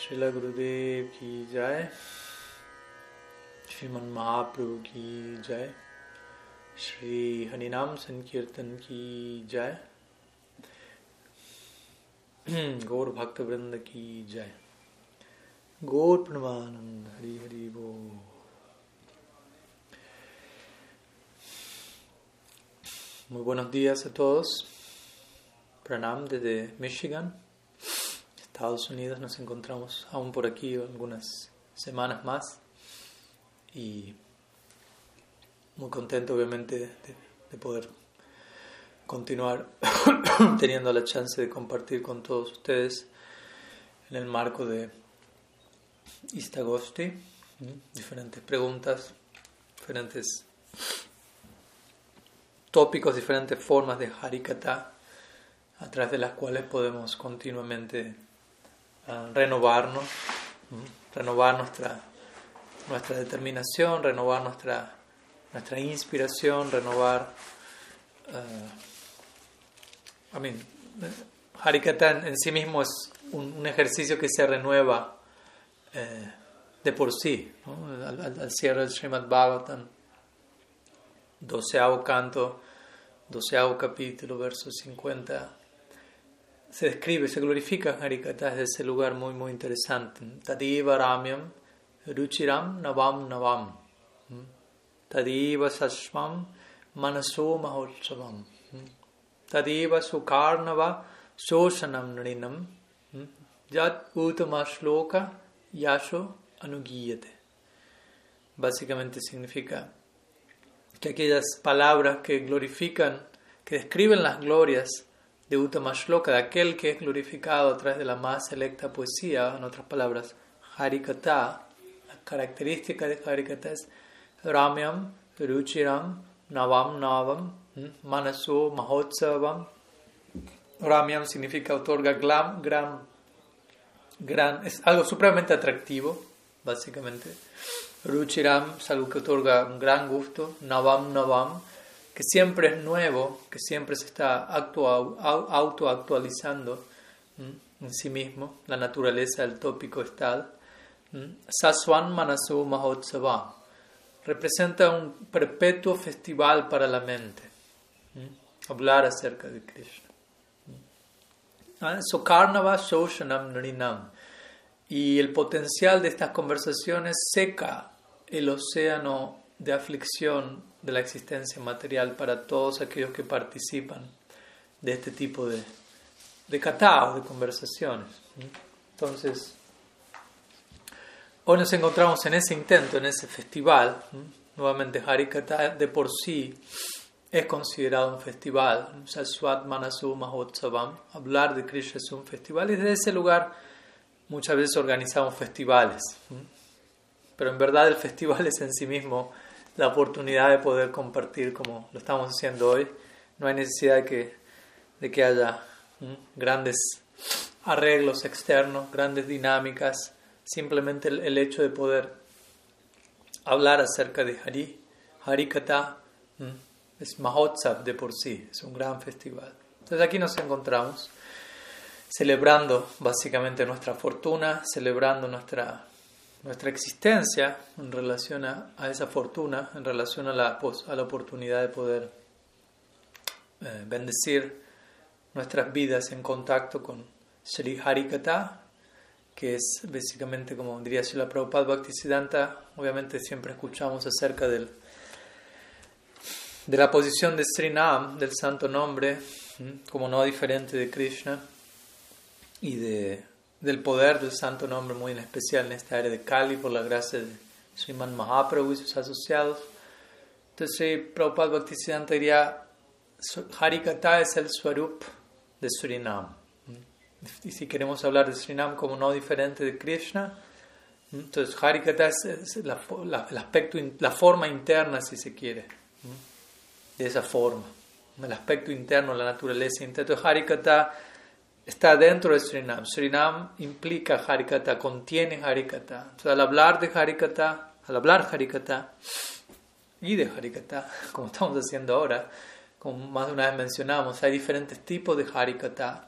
Srila Gurudev ki jai, Sriman Mahaprabhu ki jai, Shri Harinam Sankirtan ki jai, Gaur Bhakta Vrinda ki jai, Gaur Pranavanand Hari Hari Bo. Muy buenos días a todos. Pranam desde Michigan. Estados Unidos nos encontramos aún por aquí algunas semanas más y muy contento obviamente de, de poder continuar teniendo la chance de compartir con todos ustedes en el marco de Istagosti diferentes preguntas, diferentes tópicos, diferentes formas de Harikata a través de las cuales podemos continuamente renovarnos, renovar nuestra, nuestra determinación, renovar nuestra, nuestra inspiración, renovar... Uh, I mean, Harikata en, sí mismo es un, ejercicio que se renueva eh, de por sí. Al, al, al, cierre del Srimad Bhagavatam, doceavo canto, doceavo capítulo, verso 50 se describe, se glorifica Harikata desde ese lugar muy, muy interesante. Tadiva Ramyam Ruchiram Navam Navam. Tadiva Sashvam Manaso Mahotsavam. Tadiva Sukarnava Soshanam Nrinam. Yat Utama Shloka Yasho Anugiyate. Básicamente significa que aquellas palabras que glorifican, que describen las glorias, de Uttama Shloka, de aquel que es glorificado a través de la más selecta poesía, en otras palabras, Harikata, la característica de Harikata es Ramyam, Ruchiram, Navam, Navam, Manasu, Mahotsavam. Ramyam significa otorga glam, gran, gran, es algo supremamente atractivo, básicamente. Ruchiram es algo que otorga un gran gusto. Navam, Navam que siempre es nuevo, que siempre se está autoactualizando en sí mismo, la naturaleza del tópico es tal. Saswan Manasu Mahotsava representa un perpetuo festival para la mente, hablar acerca de Krishna. Sokarnava Shoshanam Nrinam y el potencial de estas conversaciones seca el océano de aflicción de la existencia material para todos aquellos que participan de este tipo de, de de conversaciones. Entonces, hoy nos encontramos en ese intento, en ese festival. Nuevamente, Harikata de por sí es considerado un festival. Saswat. Hablar de Krishna es un festival y desde ese lugar muchas veces organizamos festivales. Pero en verdad el festival es en sí mismo la oportunidad de poder compartir como lo estamos haciendo hoy. No hay necesidad de que, de que haya grandes arreglos externos, grandes dinámicas, simplemente el, hecho de poder hablar acerca de Hari, Harikata, es Mahotsav de por sí, es un gran festival. Entonces aquí nos encontramos celebrando básicamente nuestra fortuna, celebrando nuestra nuestra existencia en relación a, esa fortuna, en relación a la, a la oportunidad de poder eh, bendecir nuestras vidas en contacto con Sri Harikata, que es básicamente, como diría Srila Prabhupada Bhaktisiddhanta, obviamente siempre escuchamos acerca del, de la posición de Sri Nam, del santo nombre, como no diferente de Krishna, y de del poder del santo nombre muy en especial en esta área de Kali por la gracia de Sriman Mahaprabhu y sus asociados. Entonces, Prabhupada Bhaktisiddhanta diría, Harikata es el Swarup de Surinam. Y si queremos hablar de Surinam como no diferente de Krishna, entonces Harikata es la, el aspecto, la forma interna, si se quiere, de esa forma, el aspecto interno, la naturaleza interna. Entonces Harikata está dentro de Srinam. Srinam implica Harikata, contiene Harikata. Entonces, al hablar de Harikata, al hablar Harikata y de Harikata, como estamos haciendo ahora, como más de una vez mencionamos, hay diferentes tipos de Harikata.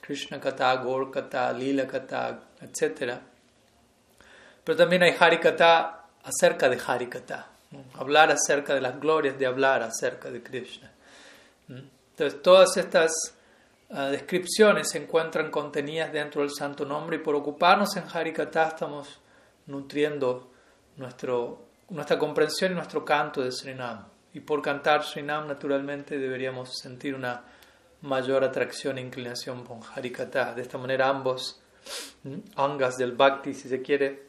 Krishna Kata, Gaur Kata, Lila Kata, etc. Pero también hay Harikata acerca de Harikata, hablar acerca de las glorias de hablar acerca de Krishna. Entonces, todas estas ah, descripciones se encuentran contenidas dentro del Santo Nombre y por ocuparnos en Harikata estamos nutriendo nuestro, nuestra comprensión y nuestro canto de Srinam. Y por cantar Srinam, naturalmente, deberíamos sentir una mayor atracción e inclinación por Harikata. De esta manera, ambos angas del Bhakti, si se quiere,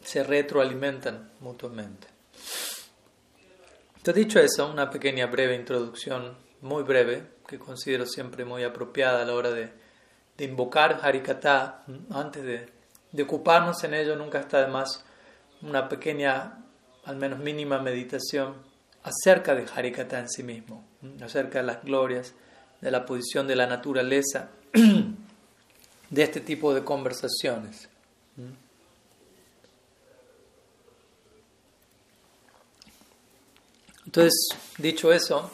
se retroalimentan mutuamente. Te dicho eso, una pequeña breve introducción, muy breve, que considero siempre muy apropiada a la hora de, de invocar Harikata. Antes de, de, ocuparnos en ello, nunca está de más una pequeña, al menos mínima meditación acerca de Harikata en sí mismo, acerca de las glorias, de la posición de la naturaleza, de este tipo de conversaciones. Entonces, dicho eso,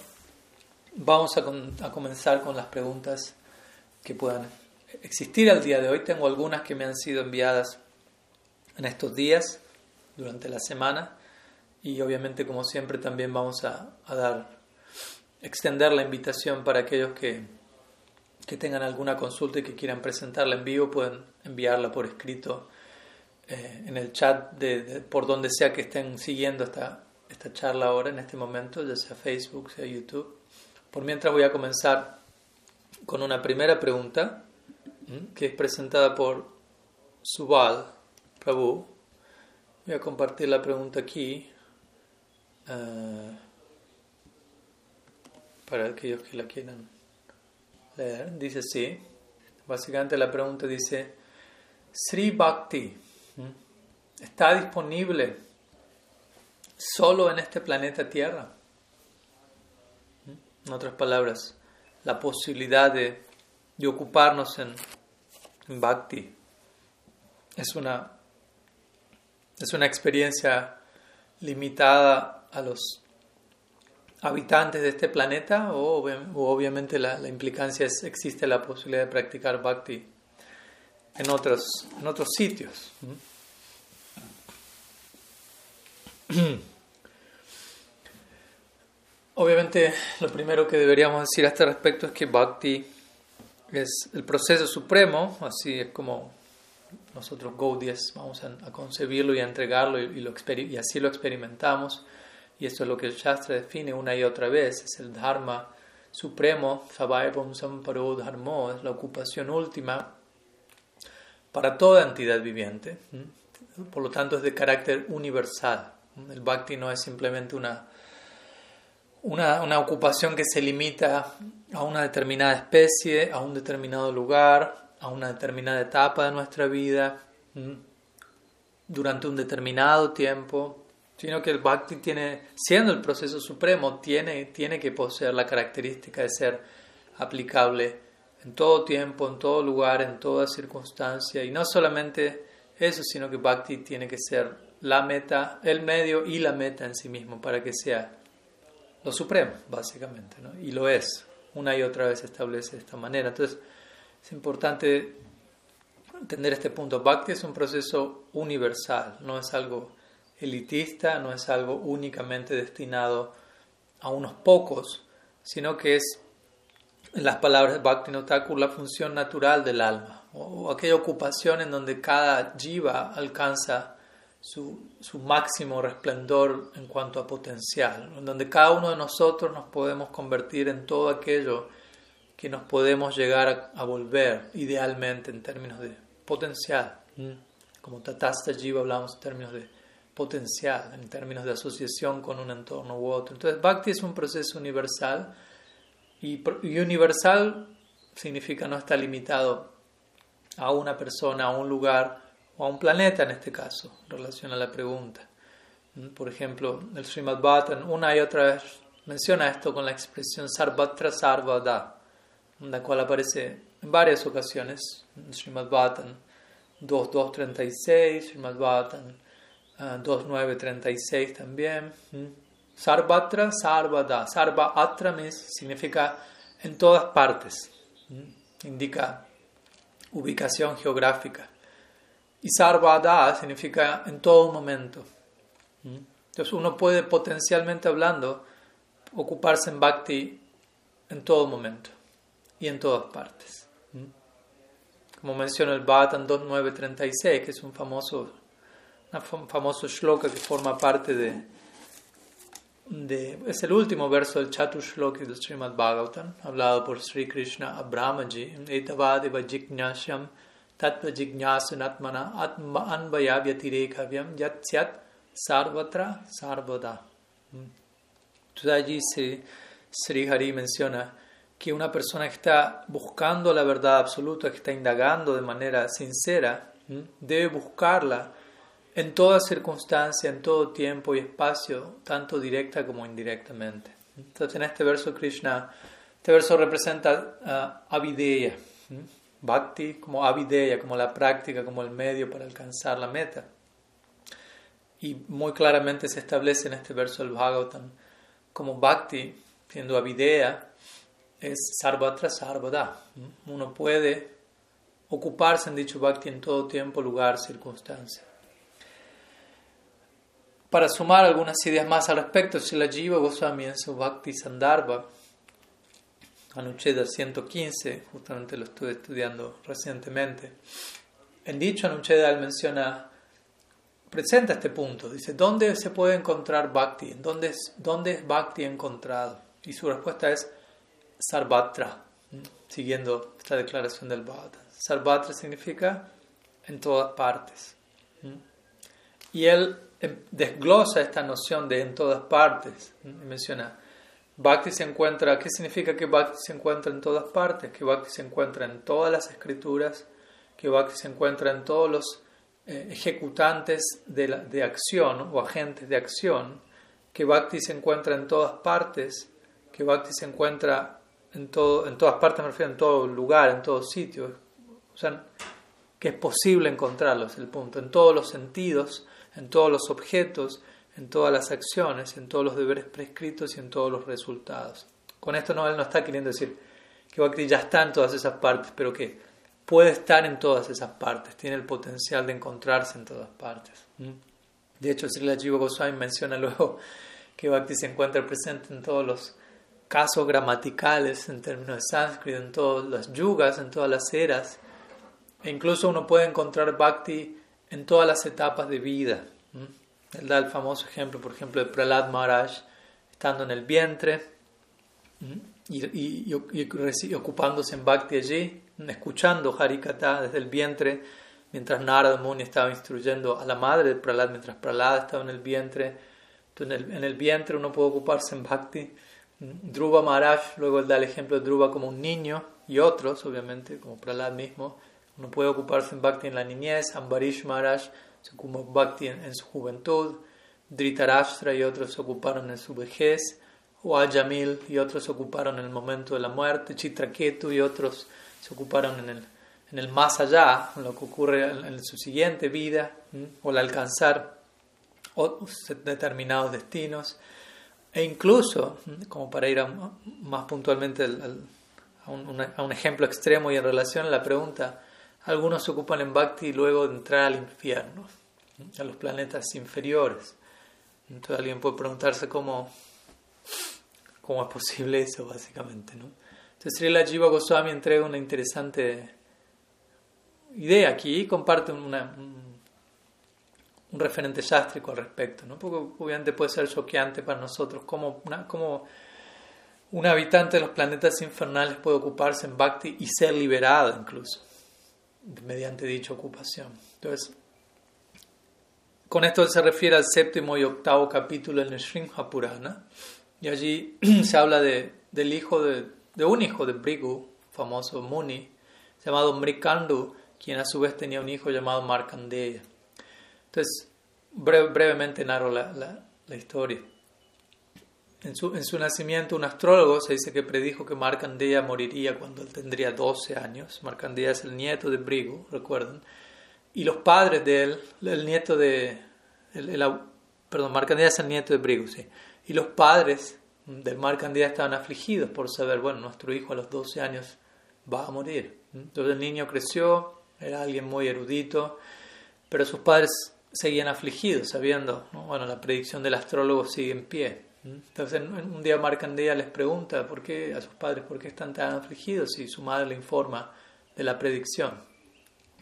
vamos a, comenzar con las preguntas que puedan existir al día de hoy. Tengo algunas que me han sido enviadas en estos días, durante la semana, y obviamente, como siempre, también vamos a, a dar, extender la invitación para aquellos que, que tengan alguna consulta y que quieran presentarla en vivo, pueden enviarla por escrito eh, en el chat de, por donde sea que estén siguiendo esta esta charla ahora, en este momento, ya sea Facebook, sea YouTube. Por mientras voy a comenzar con una primera pregunta que es presentada por Subal Prabhu. Voy a compartir la pregunta aquí uh, para aquellos que la quieran leer. Dice así, básicamente la pregunta dice, Sri Bhakti está disponible solo en este planeta Tierra. En otras palabras, la posibilidad de, ocuparnos en, Bhakti es una, es una experiencia limitada a los habitantes de este planeta o, obviamente la, implicancia es existe la posibilidad de practicar Bhakti en otros, en otros sitios. Obviamente, lo primero que deberíamos decir a este respecto es que Bhakti es el proceso supremo, así es como nosotros Gaudias vamos a, concebirlo y a entregarlo y, lo, y así lo experimentamos. Y esto es lo que el Shastra define una y otra vez, es el Dharma supremo, Samparo Dharmo, es la ocupación última para toda entidad viviente. Por lo tanto, es de carácter universal. El bhakti no es simplemente una, una, ocupación que se limita a una determinada especie, a un determinado lugar, a una determinada etapa de nuestra vida, durante un determinado tiempo, sino que el bhakti tiene, siendo el proceso supremo, tiene, tiene que poseer la característica de ser aplicable en todo tiempo, en todo lugar, en toda circunstancia, y no solamente eso, sino que bhakti tiene que ser la meta, el medio y la meta en sí mismo para que sea lo supremo, básicamente, y lo es. Una y otra vez establece de esta manera. Entonces, es importante entender este punto. Bhakti es un proceso universal, no es algo elitista, no es algo únicamente destinado a unos pocos, sino que es, en las palabras de Bhakti Thakur, la función natural del alma, o aquella ocupación en donde cada jiva alcanza su, su, máximo resplendor en cuanto a potencial, en donde cada uno de nosotros nos podemos convertir en todo aquello que nos podemos llegar a, volver idealmente en términos de potencial. Como Tatasta Jiva hablamos en términos de potencial, en términos de asociación con un entorno u otro. Entonces, Bhakti es un proceso universal y, y universal significa no está limitado a una persona, a un lugar, o a un planeta en este caso, en relación a la pregunta. Por ejemplo, el Srimad Bhattan una y otra vez menciona esto con la expresión Sarvatra Sarvada, la cual aparece en varias ocasiones, en Srimad Bhattan 2.2.36, Srimad Bhattan 2.9.36 también. Sarvatra Sarvada, Sarva Atra significa en todas partes, indica ubicación geográfica. Y sarvada significa en todo momento. Entonces uno puede potencialmente hablando ocuparse en bhakti en todo momento y en todas partes. Como menciona el Bhatan 2936, que es un famoso, un famoso shloka que forma parte de, de, es el último verso del Chatushloki del Srimad Bhagavatam, hablado por Sri Krishna a Brahmaji, Tattva Jignasanatmana Atma Anvayavyatirekavyam Yatsyat Sarvatra Sarvada. Entonces allí Sri Hari menciona que una persona que está buscando la verdad absoluta, que está indagando de manera sincera, debe buscarla en toda circunstancia, en todo tiempo y espacio, tanto directa como indirectamente. Entonces en este verso Krishna, este verso representa uh, avideya, bhakti como avideya, como la práctica, como el medio para alcanzar la meta. Y muy claramente se establece en este verso del Bhagavatam como bhakti, siendo avideya, es sarvatra sarvada. Uno puede ocuparse en dicho bhakti en todo tiempo, lugar, circunstancia. Para sumar algunas ideas más al respecto, la Jiva Goswami en su Bhakti Sandarbha, Anucheda 115, justamente lo estuve estudiando recientemente. En dicho Anucheda él menciona, presenta este punto, dice, ¿dónde se puede encontrar Bhakti? ¿Dónde es, dónde Bhakti encontrado? Y su respuesta es Sarvatra, siguiendo esta declaración del Bhagavad. Sarvatra significa en todas partes. Y él Em, desglosa esta noción de en todas partes. Menciona, Bhakti se encuentra, ¿qué significa que Bhakti se encuentra en todas partes? Que Bhakti se encuentra en todas las escrituras, que Bhakti se encuentra en todos los eh, ejecutantes de, de acción o agentes de acción, que Bhakti se encuentra en todas partes, que Bhakti se encuentra en, todo, en todas partes, me refiero en todo lugar, en todo sitio. O sea, que es posible encontrarlos, el punto, en todos los sentidos en todos los objetos, en todas las acciones, en todos los deberes prescritos y en todos los resultados. Con esto no, él no está queriendo decir que Bhakti ya está en todas esas partes, pero que puede estar en todas esas partes, tiene el potencial de encontrarse en todas partes. De hecho, Srila Jiva Goswami menciona luego que Bhakti se encuentra presente en todos los casos gramaticales en términos de sánscrito, en todas las yugas, en todas las eras. E incluso uno puede encontrar Bhakti en todas las etapas de vida. Él da el famoso ejemplo, por ejemplo, de Prahlad Maharaj, estando en el vientre y, ocupándose en Bhakti allí, escuchando Harikata desde el vientre, mientras Narada Muni estaba instruyendo a la madre de Prahlad, mientras Prahlad estaba en el vientre. Entonces, en el, en el vientre uno puede ocuparse en Bhakti. Dhruva Maharaj, luego él da el ejemplo de Dhruva como un niño y otros, obviamente, como Prahlad mismo, uno puede ocuparse en Bhakti en la niñez, Ambarish Maharaj ocupó Bhakti en, su juventud, Dhritarashtra y otros ocuparon en su vejez, o Ajamil y otros ocuparon en el momento de la muerte, Chitraketu y otros se ocuparon en el, en el más allá, en lo que ocurre en, su siguiente vida, o al alcanzar determinados destinos, e incluso, como para ir más puntualmente a, un, a un ejemplo extremo y en relación a la pregunta, algunos se ocupan en Bhakti y luego entrar al infierno, a los planetas inferiores. Entonces alguien puede preguntarse cómo, cómo es posible eso, básicamente. ¿no? Entonces Srila Jiva Goswami entrega una interesante idea aquí comparte una, un, referente sástrico al respecto. ¿no? Porque obviamente puede ser choqueante para nosotros como, una, como un habitante de los planetas infernales puede ocuparse en Bhakti y ser liberado incluso mediante dicha ocupación. Entonces, con esto se refiere al séptimo y octavo capítulo en el Srimha Purana, y allí se habla de, del hijo de, un hijo de Brigu, famoso Muni, llamado Mrikandu, quien a su vez tenía un hijo llamado Markandeya. Entonces, brevemente narro la historia. En su, en su, nacimiento, un astrólogo se dice que predijo que Markandeya moriría cuando él tendría 12 años. Markandeya es el nieto de Brigu, recuerden. Y los padres de él, el nieto de. El, perdón, Markandeya es el nieto de Brigu, sí. Y los padres del Markandeya estaban afligidos por saber, bueno, nuestro hijo a los 12 años va a morir. Entonces el niño creció, era alguien muy erudito, pero sus padres seguían afligidos, sabiendo, bueno, la predicción del astrólogo sigue en pie. Entonces un día Marcandea les pregunta por qué a sus padres por qué están tan afligidos y su madre le informa de la predicción.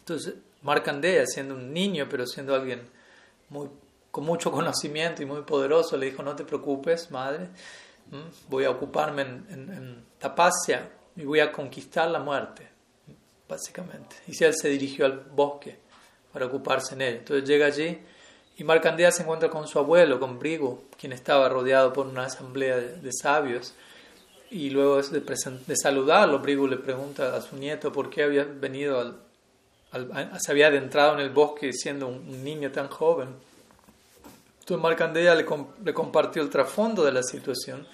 Entonces Marcandea, siendo un niño, pero siendo alguien muy, con mucho conocimiento y muy poderoso, le dijo, no te preocupes, madre, voy a ocuparme en, en, y voy a conquistar la muerte, básicamente. Y si él se dirigió al bosque para ocuparse en él. Entonces llega allí y Marcandea se encuentra con su abuelo, con Brigo, quien estaba rodeado por una asamblea de, sabios. Y luego de, de, saludarlo, Brigo le pregunta a su nieto por qué había venido al, se había adentrado en el bosque siendo un, niño tan joven. Entonces Marcandea le, le, compartió el trasfondo de la situación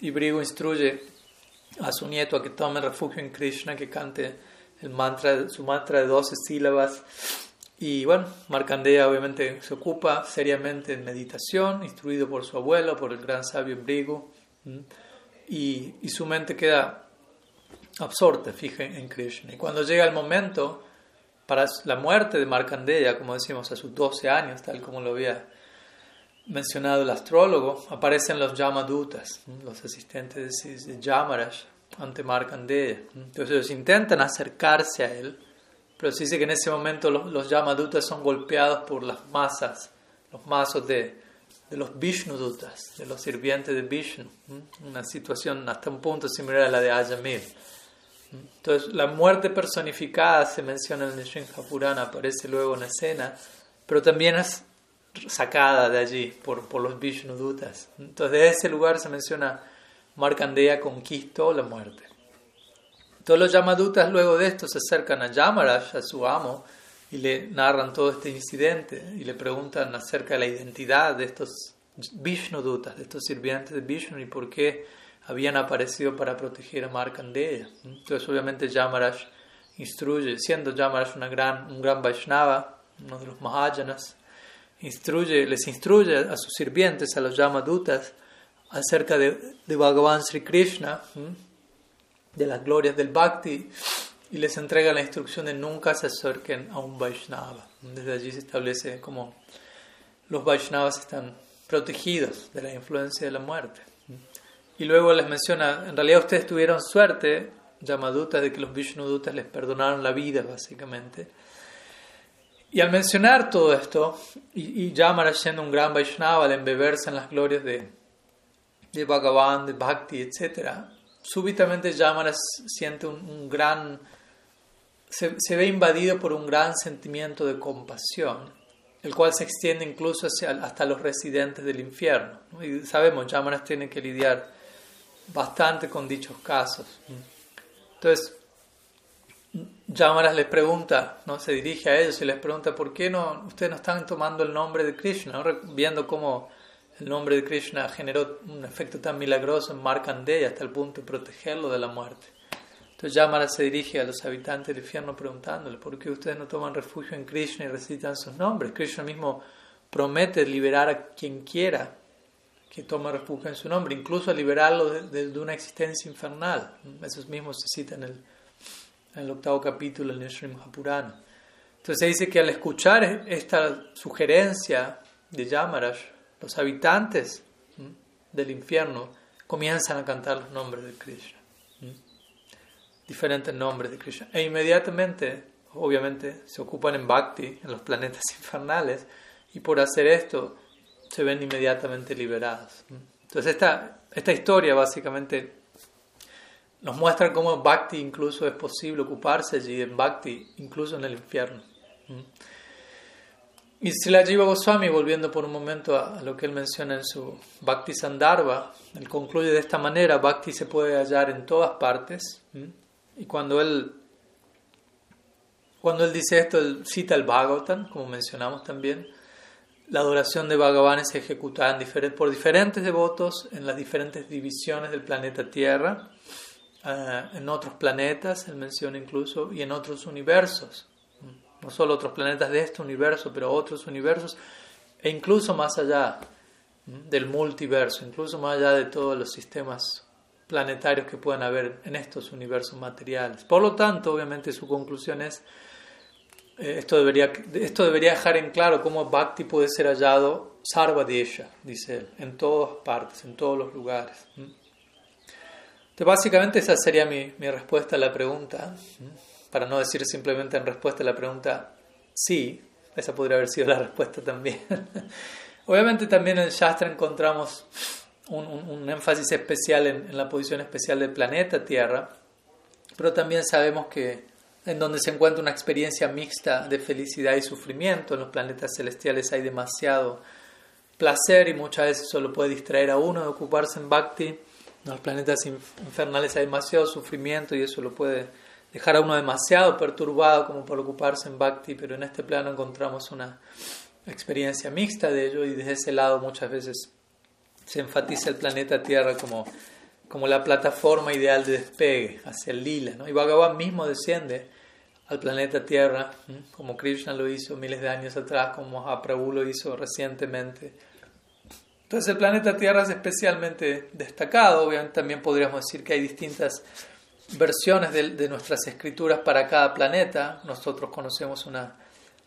y Brigo instruye a su nieto a que tome refugio en Krishna, que cante el mantra, su mantra de 12 sílabas. Y bueno, Marcandea obviamente se ocupa seriamente en meditación, instruido por su abuelo, por el gran sabio Brigo, y, y su mente queda absorta, fija en Krishna. Y cuando llega el momento para la muerte de Markandeya, como decimos, a sus 12 años, tal como lo había mencionado el astrólogo, aparecen los Yamadutas, los asistentes de Yamaraj ante Markandeya. Entonces ellos intentan acercarse a él, pero se dice que en ese momento los, Yamadutas son golpeados por las masas, los mazos de, de los Vishnudutas, de los sirvientes de Vishnu. Una situación hasta un punto similar a la de Ayamir. Entonces, la muerte personificada se menciona en el Sringa Purana, aparece luego en escena, pero también es sacada de allí por, por los Vishnudutas. Entonces, de ese lugar se menciona Markandeya conquistó la muerte. Todos los Yamadutas luego de esto se acercan a Yamaraj, a su amo, y le narran todo este incidente y le preguntan acerca de la identidad de estos Vishnudutas, de estos sirvientes de Vishnu y por qué habían aparecido para proteger a Markandeya. Entonces, obviamente, Yamaraj instruye, siendo Yamaraj una gran, un gran Vaishnava, uno de los Mahajanas, instruye, les instruye a sus sirvientes, a los Yamadutas, acerca de, de Bhagavan Sri Krishna, de las glorias del Bhakti, y les entrega la instrucción de nunca se acerquen a un Vaishnava. Desde allí se establece como los Vaishnavas están protegidos de la influencia de la muerte. Y luego les menciona, en realidad ustedes tuvieron suerte, Yamadutas, de que los Vishnudutas les perdonaron la vida, básicamente. Y al mencionar todo esto, y, y Yamara siendo un gran Vaishnava, al embeberse en las glorias de, de Bhagavan, de Bhakti, etc., súbitamente Yamara siente un, gran, se, se, ve invadido por un gran sentimiento de compasión, el cual se extiende incluso hacia, hasta los residentes del infierno. Y sabemos, Yamaras tiene que lidiar bastante con dichos casos. Entonces, Yamaras les pregunta, ¿no? se dirige a ellos y les pregunta, ¿por qué no, ustedes no están tomando el nombre de Krishna? Viendo cómo el nombre de Krishna generó un efecto tan milagroso en Markandeya hasta el punto de protegerlo de la muerte. Entonces Yamara se dirige a los habitantes del infierno preguntándole, ¿por qué ustedes no toman refugio en Krishna y recitan sus nombres? Krishna mismo promete liberar a quien quiera que toma refugio en su nombre, incluso a liberarlo de, una existencia infernal. Eso mismo se cita en el, en el octavo capítulo del Nishrim Hapurana. Entonces se dice que al escuchar esta sugerencia de Yamaraj, los habitantes del infierno comienzan a cantar los nombres de Krishna, diferentes nombres de Krishna, e inmediatamente, obviamente, se ocupan en Bhakti, en los planetas infernales, y por hacer esto, se ven inmediatamente liberados. Entonces esta, esta historia básicamente nos muestra cómo Bhakti incluso es posible ocuparse allí en Bhakti, incluso en el infierno. Y Srila Jiva Goswami, volviendo por un momento a, lo que él menciona en su Bhakti Sandarbha, él concluye de esta manera, Bhakti se puede hallar en todas partes. Y cuando él, cuando él dice esto, él cita el Bhagavatam, como mencionamos también, la adoración de Bhagavan es ejecutada por diferentes devotos en las diferentes divisiones del planeta Tierra, eh, en otros planetas, él menciona incluso, y en otros universos. No solo otros planetas de este universo, pero otros universos, e incluso más allá del multiverso, incluso más allá de todos los sistemas planetarios que puedan haber en estos universos materiales. Por lo tanto, obviamente su conclusión es, eh, esto, debería, esto debería dejar en claro cómo Bhakti puede ser hallado Sarvadesha, dice él, en todas partes, en todos los lugares. Entonces, básicamente esa sería mi, mi respuesta a la pregunta, para no decir simplemente en respuesta a la pregunta sí, esa podría haber sido la respuesta también. Obviamente también en Shastra encontramos un, un, énfasis especial en, la posición especial del planeta Tierra, pero también sabemos que en donde se encuentra una experiencia mixta de felicidad y sufrimiento, en los planetas celestiales hay demasiado placer y muchas veces eso lo puede distraer a uno de ocuparse en bhakti. En los planetas infernales hay demasiado sufrimiento y eso lo puede dejar a uno demasiado perturbado como por ocuparse en bhakti, pero en este plano encontramos una experiencia mixta de ello y desde ese lado muchas veces se enfatiza el planeta Tierra como, como la plataforma ideal de despegue hacia el lila. ¿no? Y Bhagavan mismo desciende al planeta Tierra, como Krishna lo hizo miles de años atrás, como Mahaprabhu lo hizo recientemente. Entonces el planeta Tierra es especialmente destacado, obviamente también podríamos decir que hay distintas versiones de, nuestras escrituras para cada planeta. Nosotros conocemos una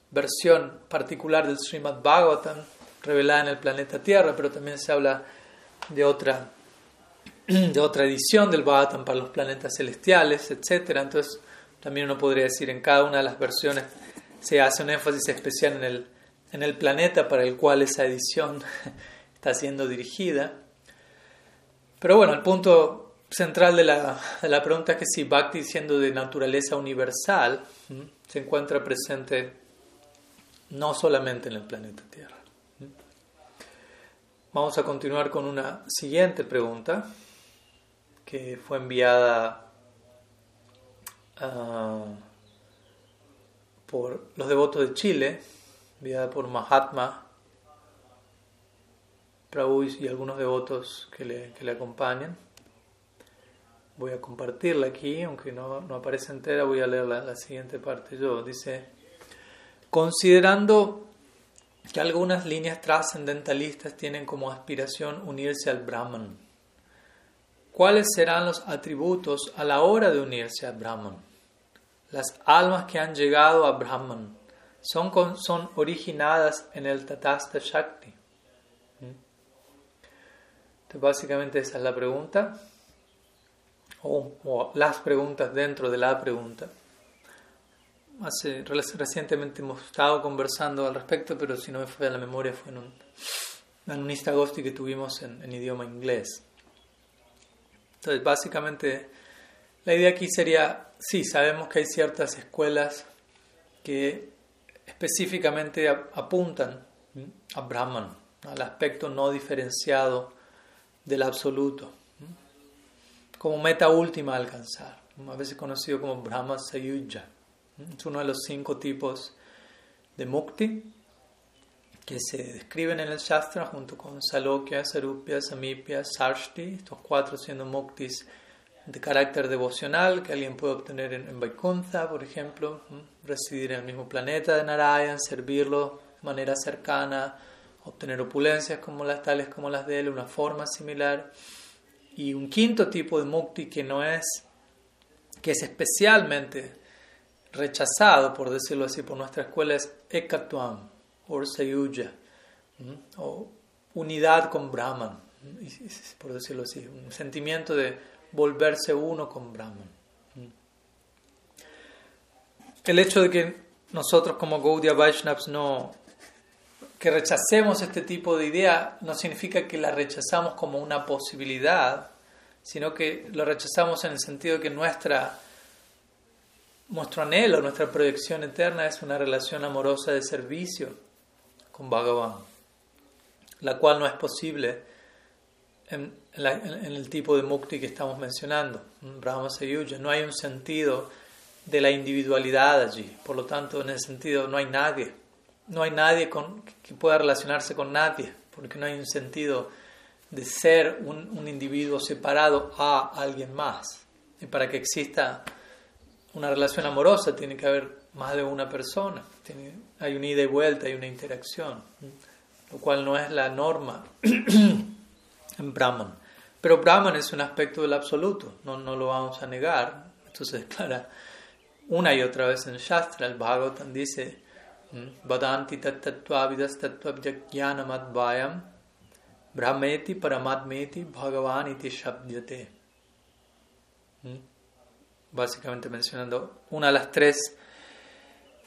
versión particular del Srimad Bhagavatam, revelada en el planeta Tierra, pero también se habla de otra, de otra edición del Bhagavatam para los planetas celestiales, etc. Entonces, también uno podría decir en cada una de las versiones se hace un énfasis especial en el, en el planeta para el cual esa edición está siendo dirigida. Pero bueno, el punto central de la, de la pregunta es que si Bhakti, siendo de naturaleza universal, se encuentra presente no solamente en el planeta Tierra. Vamos a continuar con una siguiente pregunta que fue enviada ah, por los devotos de Chile, enviada por Mahatma Prabhu y algunos devotos que le, que le acompañan. Voy a compartirla aquí, aunque no, no aparece entera, voy a leer la, la siguiente parte yo. Dice, considerando que algunas líneas trascendentalistas tienen como aspiración unirse al Brahman. ¿Cuáles serán los atributos a la hora de unirse al Brahman? Las almas que han llegado a Brahman son, son originadas en el Tatasta Shakti. ¿Mm? Entonces, básicamente esa es la pregunta, o las preguntas dentro de la pregunta hace recientemente hemos estado conversando al respecto, pero si no me fue a la memoria fue en un, en un Instagosti que tuvimos en, en, idioma inglés. Entonces, básicamente, la idea aquí sería, sí, sabemos que hay ciertas escuelas que específicamente apuntan a Brahman, al aspecto no diferenciado del absoluto, como meta última a alcanzar, a veces conocido como Brahma Sayuja. Es uno de los cinco tipos de mukti que se describen en el Shastra junto con Salokya, Sarupya, Samipya, Sarshti, estos cuatro siendo muktis de carácter devocional que alguien puede obtener en, Vaikuntha, por ejemplo, residir en el mismo planeta de Narayan, servirlo de manera cercana, obtener opulencias como las tales como las de él, una forma similar. Y un quinto tipo de mukti que no es, que es especialmente rechazado, por decirlo así, por nuestra escuela es Ekatuam o Sayuja, o unidad con Brahman, por decirlo así, un sentimiento de volverse uno con Brahman. El hecho de que nosotros como Gaudiya Vaishnavas no que rechacemos este tipo de idea no significa que la rechazamos como una posibilidad, sino que lo rechazamos en el sentido de que nuestra nuestro anhelo, nuestra proyección eterna es una relación amorosa de servicio con Bhagavan, la cual no es posible en, el tipo de mukti que estamos mencionando, Brahma Sayuja. No hay un sentido de la individualidad allí, por lo tanto, en ese sentido no hay nadie, no hay nadie con, que pueda relacionarse con nadie, porque no hay un sentido de ser un, un individuo separado a alguien más. Y para que exista una relación amorosa tiene que haber más de una persona, hay una ida y vuelta, hay una interacción, lo cual no es la norma en Brahman. Pero Brahman es un aspecto del absoluto, no, no lo vamos a negar. Entonces, declara una y otra vez en Shastra, el Bhagavatam dice, Vadanti tattvavidas tattvavidyanam brahmeti paramatmeti bhagavaniti shabdyate. Básicamente mencionando una de las tres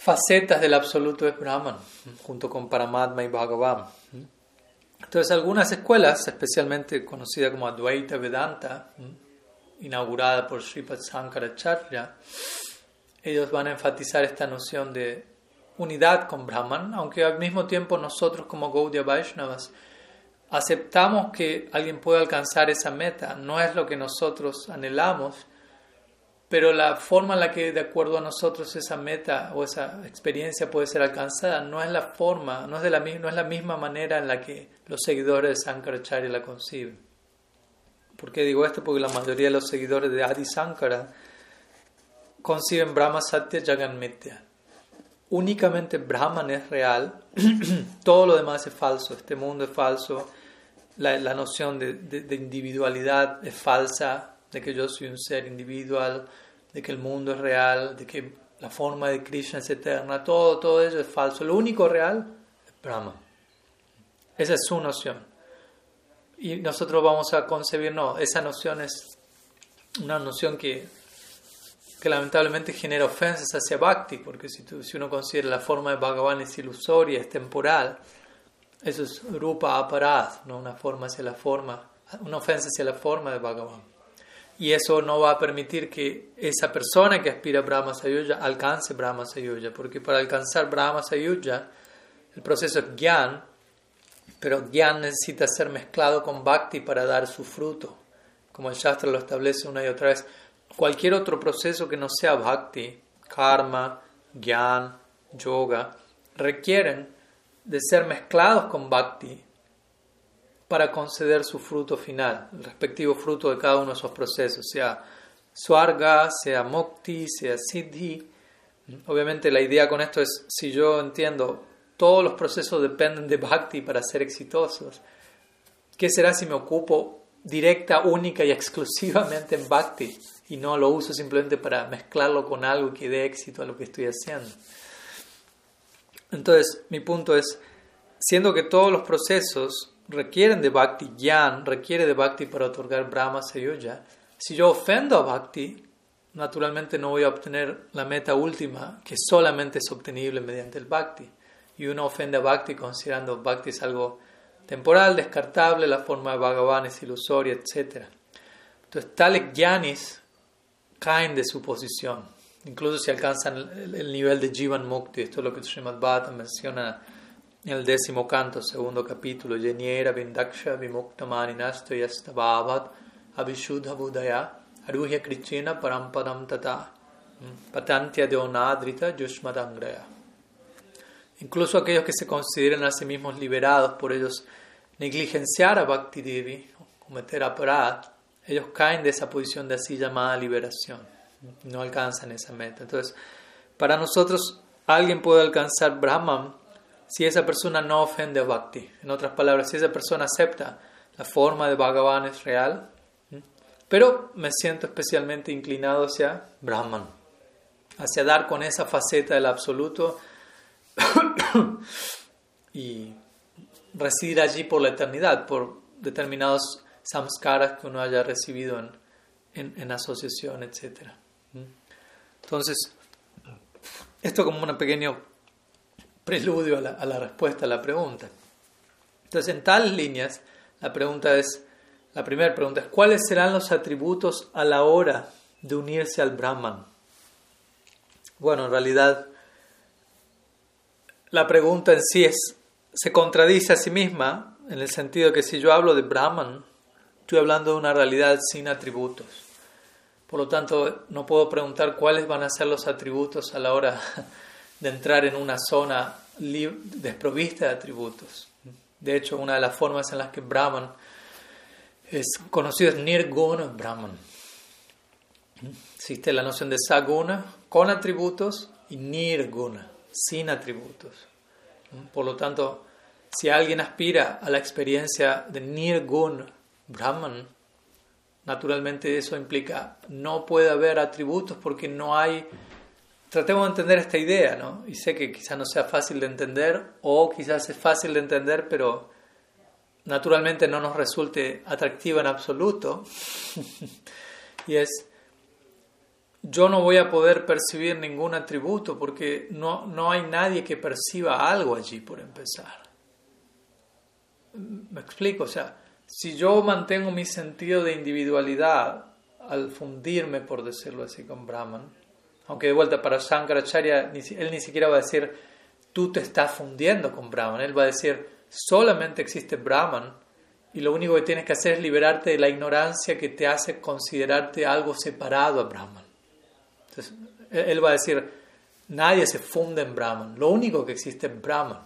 facetas del absoluto es Brahman, junto con Paramatma y Bhagavan. Entonces, algunas escuelas, especialmente conocidas como Advaita Vedanta, inaugurada por Sripad Sankaracharya, ellos van a enfatizar esta noción de unidad con Brahman, aunque al mismo tiempo nosotros como Gaudiya Vaishnavas aceptamos que alguien pueda alcanzar esa meta, no es lo que nosotros anhelamos, pero la forma en la que de acuerdo a nosotros esa meta o esa experiencia puede ser alcanzada no es la forma, no es, de la, no es la misma manera en la que los seguidores de Sankaracharya la conciben. ¿Por qué digo esto? Porque la mayoría de los seguidores de Adi Sankara conciben Brahma Satya Jagan Mitya. Únicamente Brahman es real, todo lo demás es falso, este mundo es falso, la, la noción de, de individualidad es falsa, de que yo soy un ser individual, de que el mundo es real, de que la forma de Krishna es eterna, todo, todo eso es falso. Lo único real es Brahma. Esa es su noción. Y nosotros vamos a concebir, no, esa noción es una noción que, que lamentablemente genera ofensas hacia Bhakti, porque si, tú, si uno considera la forma de Bhagavan es ilusoria, es temporal, eso es rupa aparad, ¿no? una forma hacia la forma, una ofensa hacia la forma de Bhagavan. Y eso no va a permitir que esa persona que aspira a Brahma Sayuja alcance Brahma Sayuja, porque para alcanzar Brahma Sayuja el proceso es Gyan, pero Gyan necesita ser mezclado con Bhakti para dar su fruto. Como el Shastra lo establece una y otra vez, cualquier otro proceso que no sea Bhakti, Karma, Gyan, Yoga, requieren de ser mezclados con Bhakti para conceder su fruto final, el respectivo fruto de cada uno de esos procesos, sea Swarga, sea Mukti, sea Siddhi. Obviamente la idea con esto es, si yo entiendo, todos los procesos dependen de Bhakti para ser exitosos, ¿qué será si me ocupo directa, única y exclusivamente en Bhakti y no lo uso simplemente para mezclarlo con algo que dé éxito a lo que estoy haciendo? Entonces, mi punto es, siendo que todos los procesos requieren de Bhakti, Gyan requiere de Bhakti para otorgar Brahma Sayuja. Si yo ofendo a Bhakti, naturalmente no voy a obtener la meta última, que solamente es obtenible mediante el Bhakti. Y uno ofende a Bhakti considerando Bhakti es algo temporal, descartable, la forma de Bhagavan es ilusoria, etc. Entonces, tales Gyanis caen de su posición, incluso si alcanzan el, nivel de Jivan Mukti. Esto es lo que Srimad Bhatta menciona en el décimo canto, segundo capítulo, Yeniera Vindaksha Vimuktamani Nasto Yastabhavat Abhishuddha Budaya Aruhya Krichena Parampadam Tata mm, Patantya Deonadrita Yushmadangraya. Incluso aquellos que se consideran a sí mismos liberados por ellos negligenciar a Bhakti Devi, cometer aparat, ellos caen de esa posición de así llamada liberación, no alcanzan esa meta. Entonces, para nosotros, alguien puede alcanzar Brahman si esa persona no ofende a Bhakti. En otras palabras, si esa persona acepta la forma de Bhagavan es real, pero me siento especialmente inclinado hacia Brahman, hacia dar con esa faceta del absoluto y residir allí por la eternidad, por determinados samskaras que uno haya recibido en, en asociación, etc. Entonces, esto como un pequeño preludio a la, respuesta a la pregunta. Entonces, en tales líneas, la pregunta es, la primera pregunta es, ¿cuáles serán los atributos a la hora de unirse al Brahman? Bueno, en realidad, la pregunta en sí es, se contradice a sí misma en el sentido que si yo hablo de Brahman, estoy hablando de una realidad sin atributos. Por lo tanto, no puedo preguntar cuáles van a ser los atributos a la hora de entrar en una zona desprovista de atributos. De hecho, una de las formas en las que Brahman es conocido es Nirguna Brahman. Existe la noción de Saguna con atributos y Nirguna sin atributos. Por lo tanto, si alguien aspira a la experiencia de Nirguna Brahman, naturalmente eso implica no puede haber atributos porque no hay... Tratemos de entender esta idea, ¿no? Y sé que quizás no sea fácil de entender o quizás es fácil de entender, pero naturalmente no nos resulte atractiva en absoluto. y es, yo no voy a poder percibir ningún atributo porque no, no hay nadie que perciba algo allí, por empezar. ¿Me explico? O sea, si yo mantengo mi sentido de individualidad al fundirme, por decirlo así, con Brahman, aunque de vuelta para Shankaracharya, él ni siquiera va a decir, tú te estás fundiendo con Brahman, él va a decir, solamente existe Brahman y lo único que tienes que hacer es liberarte de la ignorancia que te hace considerarte algo separado a Brahman. Entonces, él va a decir, nadie se funde en Brahman, lo único que existe es Brahman.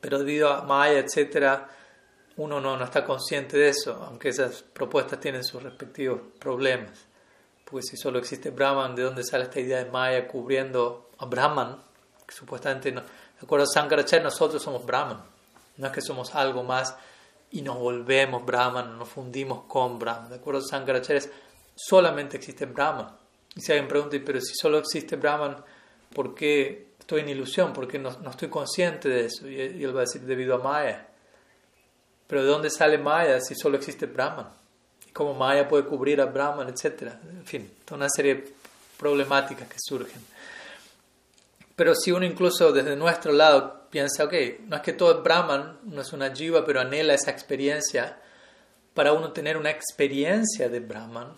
Pero debido a Maya, etcétera, uno no, no está consciente de eso, aunque esas propuestas tienen sus respectivos problemas. Porque si solo existe Brahman, ¿de dónde sale esta idea de Maya cubriendo a Brahman? Que supuestamente, no, de acuerdo a Sankaracharya, nosotros somos Brahman. No es que somos algo más y nos volvemos Brahman, nos fundimos con Brahman. De acuerdo a Sankaracharya, solamente existe Brahman. Y si alguien pregunta, pero si solo existe Brahman, ¿por qué estoy en ilusión? ¿Por qué no, no estoy consciente de eso? Y, él va a decir, debido a Maya. Pero ¿de dónde sale Maya si solo existe Brahman? ¿Y cómo Maya puede cubrir a Brahman, etcétera? En fin, toda una serie de problemáticas que surgen. Pero si uno incluso desde nuestro lado piensa, ok, no es que todo es Brahman, no es una jiva, pero anhela esa experiencia, para uno tener una experiencia de Brahman,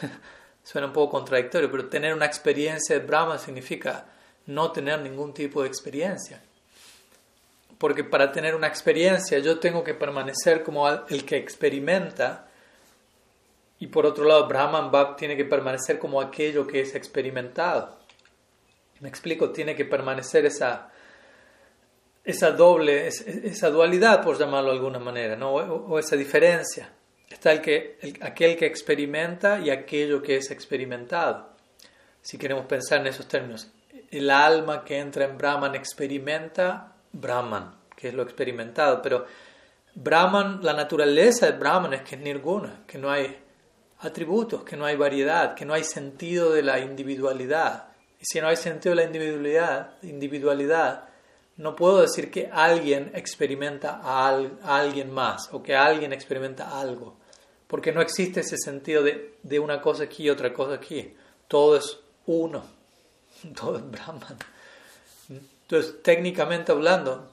suena un poco contradictorio, pero tener una experiencia de Brahman significa no tener ningún tipo de experiencia. Porque para tener una experiencia yo tengo que permanecer como el que experimenta y por otro lado Brahman va, tiene que permanecer como aquello que es experimentado. Me explico, tiene que permanecer esa, esa doble, esa dualidad, por llamarlo de alguna manera, ¿no? o, esa diferencia. Está el que, aquel que experimenta y aquello que es experimentado. Si queremos pensar en esos términos, el alma que entra en Brahman experimenta Brahman, que es lo experimentado, pero Brahman, la naturaleza de Brahman es que es nirguna, que no hay atributos, que no hay variedad, que no hay sentido de la individualidad. Y si no hay sentido de la individualidad, individualidad no puedo decir que alguien experimenta a, alguien más o que alguien experimenta algo, porque no existe ese sentido de, de, una cosa aquí y otra cosa aquí. Todo es uno, todo es Brahman. Entonces, técnicamente hablando,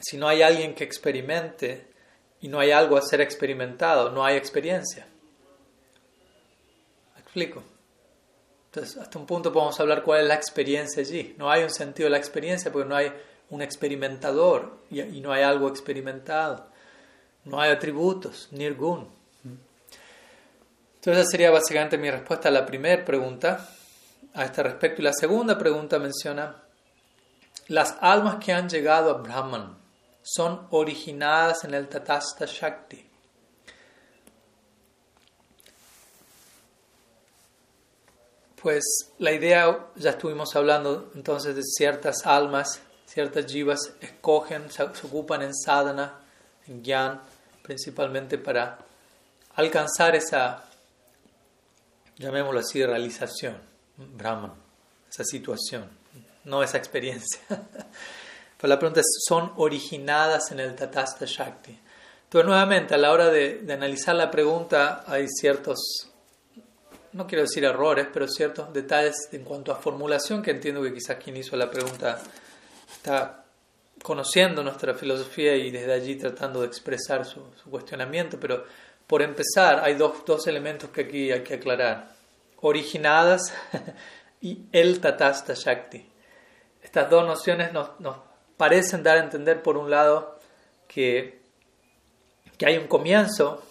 si no hay alguien que experimente y no hay algo a ser experimentado, no hay experiencia. ¿Me explico? Entonces, hasta un punto podemos hablar cuál es la experiencia allí. No hay un sentido de la experiencia porque no hay un experimentador y, no hay algo experimentado. No hay atributos, nirgun. Entonces, esa sería básicamente mi respuesta a la primera pregunta a este respecto. Y la segunda pregunta menciona, las almas que han llegado a Brahman son originadas en el Tatasta Shakti. Pues la idea, ya estuvimos hablando entonces de ciertas almas, ciertas jivas escogen, se, ocupan en sadhana, en gyan, principalmente para alcanzar esa, llamémoslo así, realización, Brahman, esa situación, no esa experiencia. Pero la pregunta es, ¿son originadas en el Tatasta Shakti? Entonces, nuevamente, a la hora de, de analizar la pregunta, hay ciertos no quiero decir errores, pero ciertos detalles en cuanto a formulación que entiendo que quizás quien hizo la pregunta está conociendo nuestra filosofía y desde allí tratando de expresar su, cuestionamiento, pero por empezar hay dos, dos, elementos que aquí hay que aclarar. Originadas y el Tatasta. Estas dos nociones nos, nos parecen dar a entender, por un lado, que, que hay un comienzo,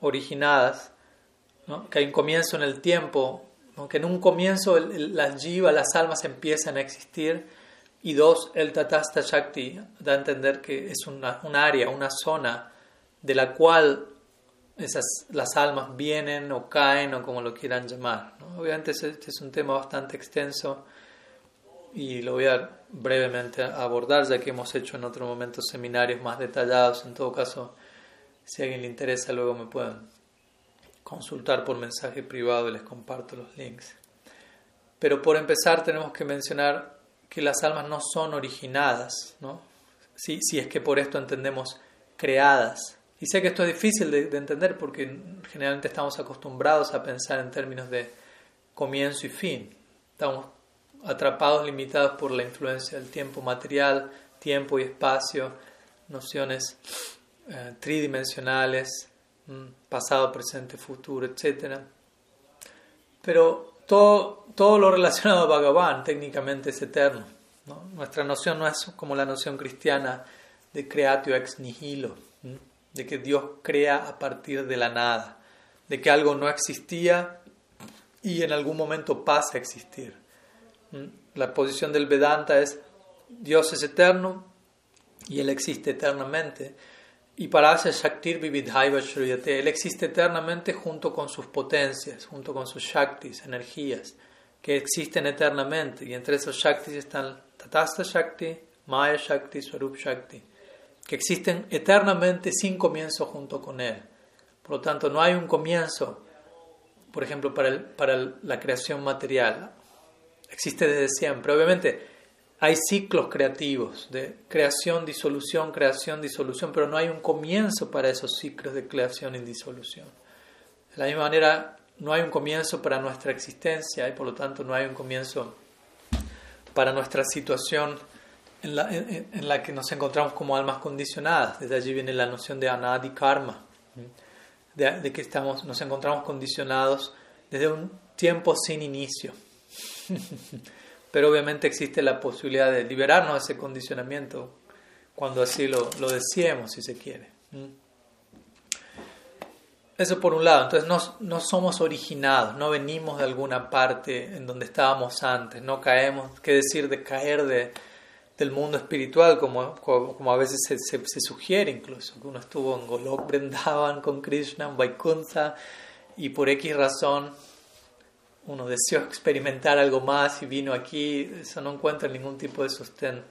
originadas, que hay un comienzo en el tiempo, que en un comienzo las jiva, las almas empiezan a existir, y dos, el Tatasta Shakti da a entender que es una, un área, una zona de la cual esas, las almas vienen o caen o como lo quieran llamar. Obviamente este es un tema bastante extenso y lo voy a brevemente abordar ya que hemos hecho en otro momento seminarios más detallados. En todo caso, si a alguien le interesa, luego me pueden consultar por mensaje privado y les comparto los links. Pero por empezar tenemos que mencionar que las almas no son originadas, ¿no? Si, si es que por esto entendemos creadas. Y sé que esto es difícil de, de, entender porque generalmente estamos acostumbrados a pensar en términos de comienzo y fin. Estamos atrapados, limitados por la influencia del tiempo material, tiempo y espacio, nociones eh, tridimensionales, pasado, presente, futuro, etc. Pero todo, todo lo relacionado a Bhagavan técnicamente es eterno. Nuestra noción no es como la noción cristiana de creatio ex nihilo, de que Dios crea a partir de la nada, de que algo no existía y en algún momento pasa a existir. La posición del Vedanta es Dios es eterno y Él existe eternamente. Y para hacer Shaktir Vividhaiva Shruyate, Él existe eternamente junto con sus potencias, junto con sus Shaktis, energías, que existen eternamente. Y entre esos Shaktis están Tatasta Shakti, Maya Shakti, Swarup Shakti, que existen eternamente sin comienzo junto con Él. Por lo tanto, no hay un comienzo, por ejemplo, para, la creación material. Existe desde siempre. Obviamente, hay ciclos creativos de creación, disolución, creación, disolución, pero no hay un comienzo para esos ciclos de creación y disolución. De la misma manera, no hay un comienzo para nuestra existencia y por lo tanto no hay un comienzo para nuestra situación en la, en, la que nos encontramos como almas condicionadas. Desde allí viene la noción de anadi karma, de, de que estamos, nos encontramos condicionados desde un tiempo sin inicio. Pero obviamente existe la posibilidad de liberarnos de ese condicionamiento cuando así lo, lo deseemos, si se quiere. Eso por un lado, entonces no, no, somos originados, no venimos de alguna parte en donde estábamos antes, no caemos, qué decir de caer de, del mundo espiritual, como, como, a veces se, se, sugiere incluso, que uno estuvo en Golok Brindavan con Krishna, en Vaikuntha, y por X razón uno deseó experimentar algo más y vino aquí, eso no encuentra ningún tipo de sostén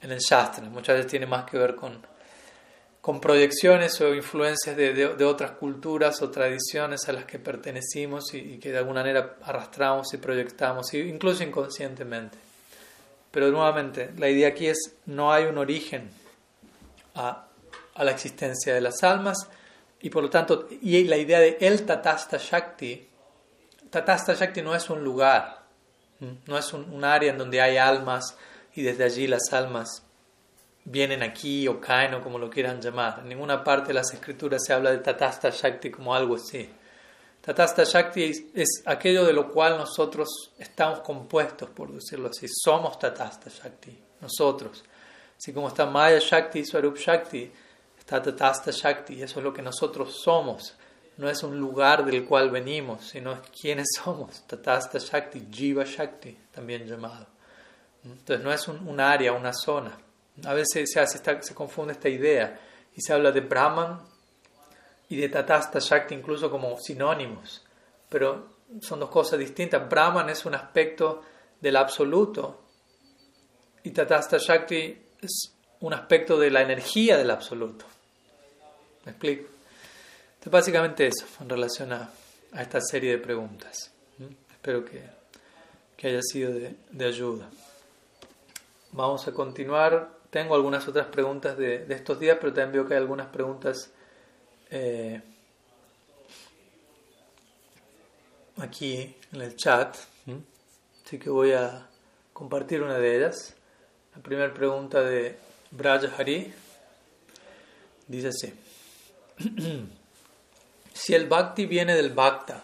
en el Shastra. Muchas veces tiene más que ver con, con proyecciones o influencias de, de, otras culturas o tradiciones a las que pertenecimos y, que de alguna manera arrastramos y proyectamos, incluso inconscientemente. Pero nuevamente, la idea aquí es, no hay un origen a, a la existencia de las almas y por lo tanto, y la idea de el Tatasta Shakti, Tatasta Shakti no es un lugar, no es un, área en donde hay almas y desde allí las almas vienen aquí o caen o como lo quieran llamar. En ninguna parte de las escrituras se habla de Tatasta Shakti como algo así. Tatasta Shakti es, aquello de lo cual nosotros estamos compuestos, por decirlo así. Somos Tatasta Shakti, nosotros. Así como está Maya Shakti, Swarup Shakti, está Tatasta Shakti, eso es lo que nosotros somos no es un lugar del cual venimos, sino quiénes somos. Tatasta Shakti, Jiva Shakti, también llamado. Entonces no es un, área, una zona. A veces se, se confunde esta idea y se habla de Brahman y de Tatasta Shakti incluso como sinónimos, pero son dos cosas distintas. Brahman es un aspecto del absoluto y Tatasta Shakti es un aspecto de la energía del absoluto. ¿Me explico? Entonces, básicamente eso en relación a, esta serie de preguntas. Espero que, que, haya sido de, de, ayuda. Vamos a continuar. Tengo algunas otras preguntas de, de, estos días, pero también veo que hay algunas preguntas eh, aquí en el chat. Así que voy a compartir una de ellas. La primera pregunta de Braja Hari dice así. Si el bhakti viene del bhakta,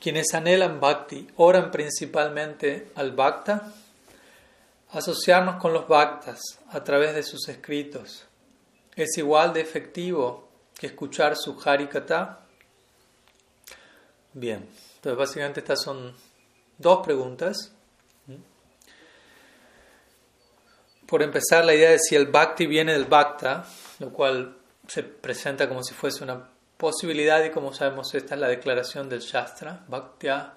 quienes anhelan bhakti oran principalmente al bhakta, asociarnos con los bhaktas a través de sus escritos es igual de efectivo que escuchar su harikata. Bien, entonces básicamente estas son dos preguntas. Por empezar, la idea de si el bhakti viene del bhakta, lo cual se presenta como si fuese una posibilidad, y como sabemos, esta es la declaración del Shastra, Bhaktya,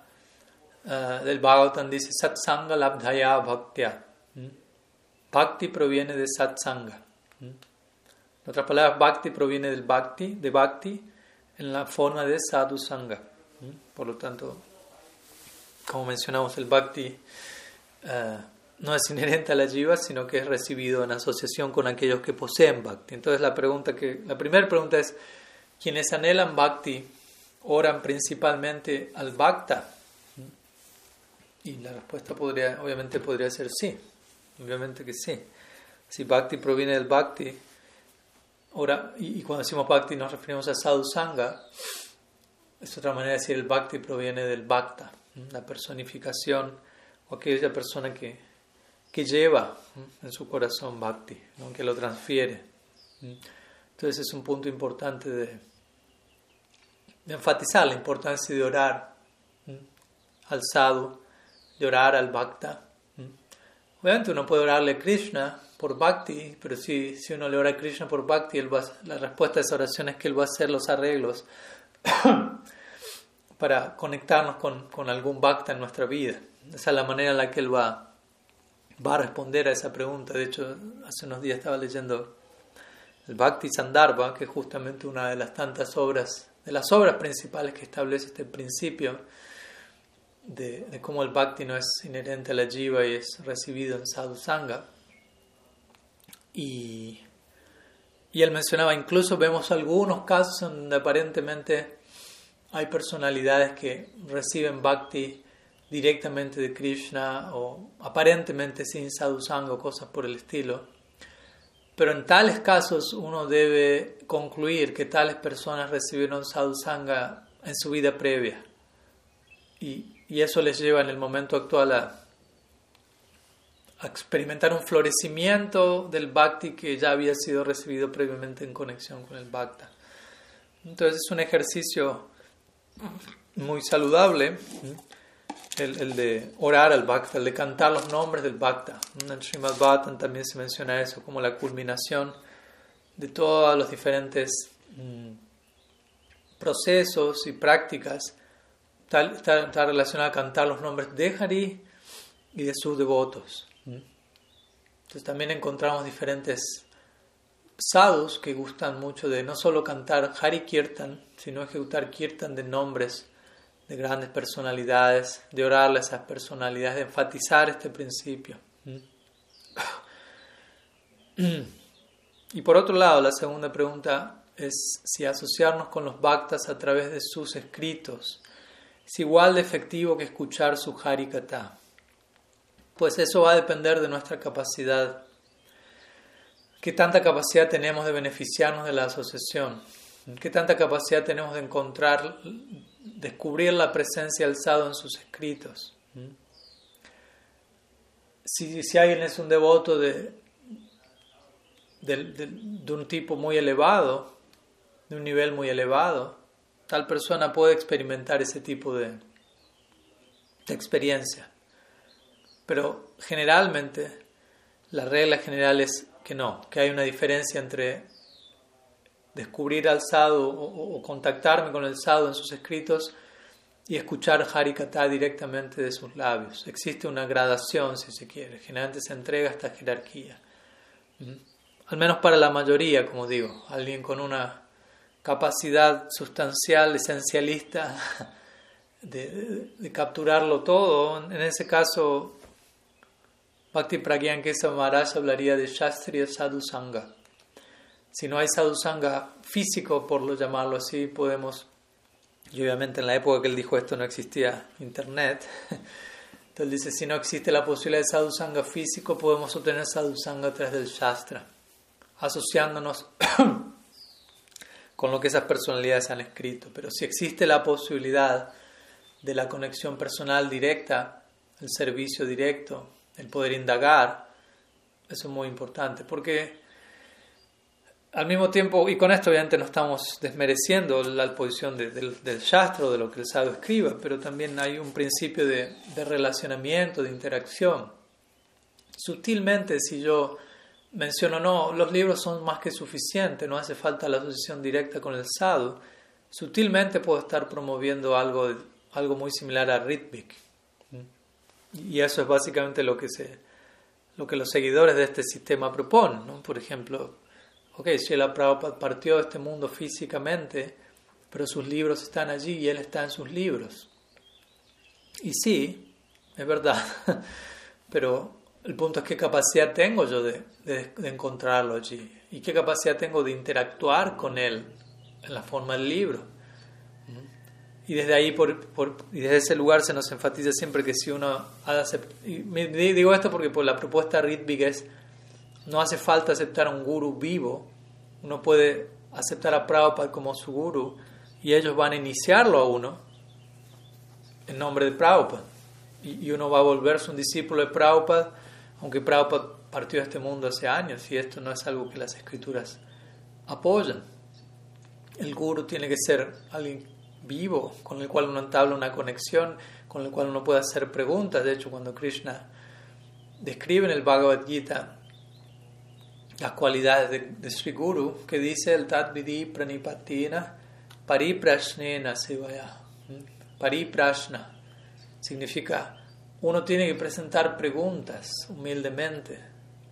uh, del Bhagavatam dice Satsanga Labdhaya Bhaktya. ¿Mm? Bhakti proviene de Satsanga. ¿Mm? En otras palabras, Bhakti proviene del Bhakti, de Bhakti, en la forma de sadhu sangha. Por lo tanto, como mencionamos, el bhakti eh, no es inherente a la jiva, sino que es recibido en asociación con aquellos que poseen bhakti. Entonces la pregunta que la primera pregunta es quienes anhelan bhakti oran principalmente al bhakta. Y la respuesta podría obviamente podría ser sí. Obviamente que sí. Si bhakti proviene del bhakti, ora, y, cuando decimos bhakti nos referimos a sadhu sangha, es otra manera de decir el bhakti proviene del bhakta, la personificación o aquella persona que, que lleva en su corazón bhakti, que lo transfiere. Entonces es un punto importante de, enfatizar la importancia de orar al sadhu, de orar al bhakta. Obviamente uno puede orarle a Krishna por bhakti, pero si, si uno le ora a Krishna por bhakti, él va, la respuesta a esa oración es que él va a hacer los arreglos para conectarnos con, con, algún bhakta en nuestra vida. Esa es la manera en la que él va, va a responder a esa pregunta. De hecho, hace unos días estaba leyendo el Bhakti Sandarbha, que es justamente una de las tantas obras, de las obras principales que establece este principio de, cómo el Bhakti no es inherente a la jiva y es recibido en sadhu sangha. Y, y él mencionaba, incluso vemos algunos casos donde aparentemente hay personalidades que reciben bhakti directamente de Krishna o aparentemente sin sadhusanga o cosas por el estilo. Pero en tales casos uno debe concluir que tales personas recibieron sadhusanga en su vida previa. Y, eso les lleva en el momento actual a, a, experimentar un florecimiento del bhakti que ya había sido recibido previamente en conexión con el bhakta. Entonces es un ejercicio muy saludable el, el, de orar al Bhakta, el de cantar los nombres del Bhakta. En Srimad Bhattan también se menciona eso como la culminación de todos los diferentes mm, procesos y prácticas. Está, está, relacionada a cantar los nombres de Hari y de sus devotos. Entonces también encontramos diferentes sadhus que gustan mucho de no solo cantar Hari Kirtan, sino ejecutar Kirtan de nombres de grandes personalidades, de orarle a esas personalidades, de enfatizar este principio. Y por otro lado, la segunda pregunta es si asociarnos con los bhaktas a través de sus escritos es igual de efectivo que escuchar su harikata. Pues eso va a depender de nuestra capacidad. ¿Qué tanta capacidad tenemos de beneficiarnos de la asociación? ¿Qué tanta capacidad tenemos de encontrar descubrir la presencia del en sus escritos. Si, si alguien es un devoto de, de, un tipo muy elevado, de un nivel muy elevado, tal persona puede experimentar ese tipo de, de experiencia. Pero generalmente, la regla general es que no, que hay una diferencia entre descubrir al sadhu o, contactarme con el sadhu en sus escritos y escuchar Harikata directamente de sus labios. Existe una gradación, si se quiere. Generalmente se entrega esta jerarquía. ¿Mm? Al menos para la mayoría, como digo. Alguien con una capacidad sustancial, esencialista, de, capturarlo todo. En ese caso, Bhakti Pragyan Kesa Maharaj hablaría de Shastriya Sadhu Sangha. Si no hay sadhusanga físico, por lo llamarlo así, podemos, y obviamente en la época que él dijo esto no existía internet, entonces dice, si no existe la posibilidad de sadhusanga físico, podemos obtener sadhusanga a través del shastra, asociándonos con lo que esas personalidades han escrito. Pero si existe la posibilidad de la conexión personal directa, el servicio directo, el poder indagar, eso es muy importante, porque al mismo tiempo, y con esto obviamente no estamos desmereciendo la posición del, del de lo que el sadhu escriba, pero también hay un principio de, de, relacionamiento, de interacción. Sutilmente, si yo menciono, no, los libros son más que suficientes, no hace falta la asociación directa con el sadhu, sutilmente puedo estar promoviendo algo, algo muy similar a Ritvik. Y eso es básicamente lo que, se, lo que los seguidores de este sistema proponen. ¿no? Por ejemplo, ok, el Prabhupada partió de este mundo físicamente, pero sus libros están allí y él está en sus libros. Y sí, es verdad, pero el punto es qué capacidad tengo yo de, encontrarlo allí y qué capacidad tengo de interactuar con él en la forma del libro. Y desde ahí, por, y desde ese lugar se nos enfatiza siempre que si uno y digo esto porque por la propuesta Ritvik es, no hace falta aceptar a un guru vivo, uno puede aceptar a Prabhupada como su guru y ellos van a iniciarlo a uno en nombre de Prabhupada. Y, uno va a volverse un discípulo de Prabhupada aunque Prabhupada partió de este mundo hace años y esto no es algo que las escrituras apoyan. El guru tiene que ser alguien vivo, con el cual uno entabla una conexión, con el cual uno puede hacer preguntas. De hecho, cuando Krishna describe en el Bhagavad Gita las cualidades de, Sri Guru, que dice el Tadvidi Pranipatina Pariprashnena Sivaya. ¿Mm? Pariprashna significa uno tiene que presentar preguntas humildemente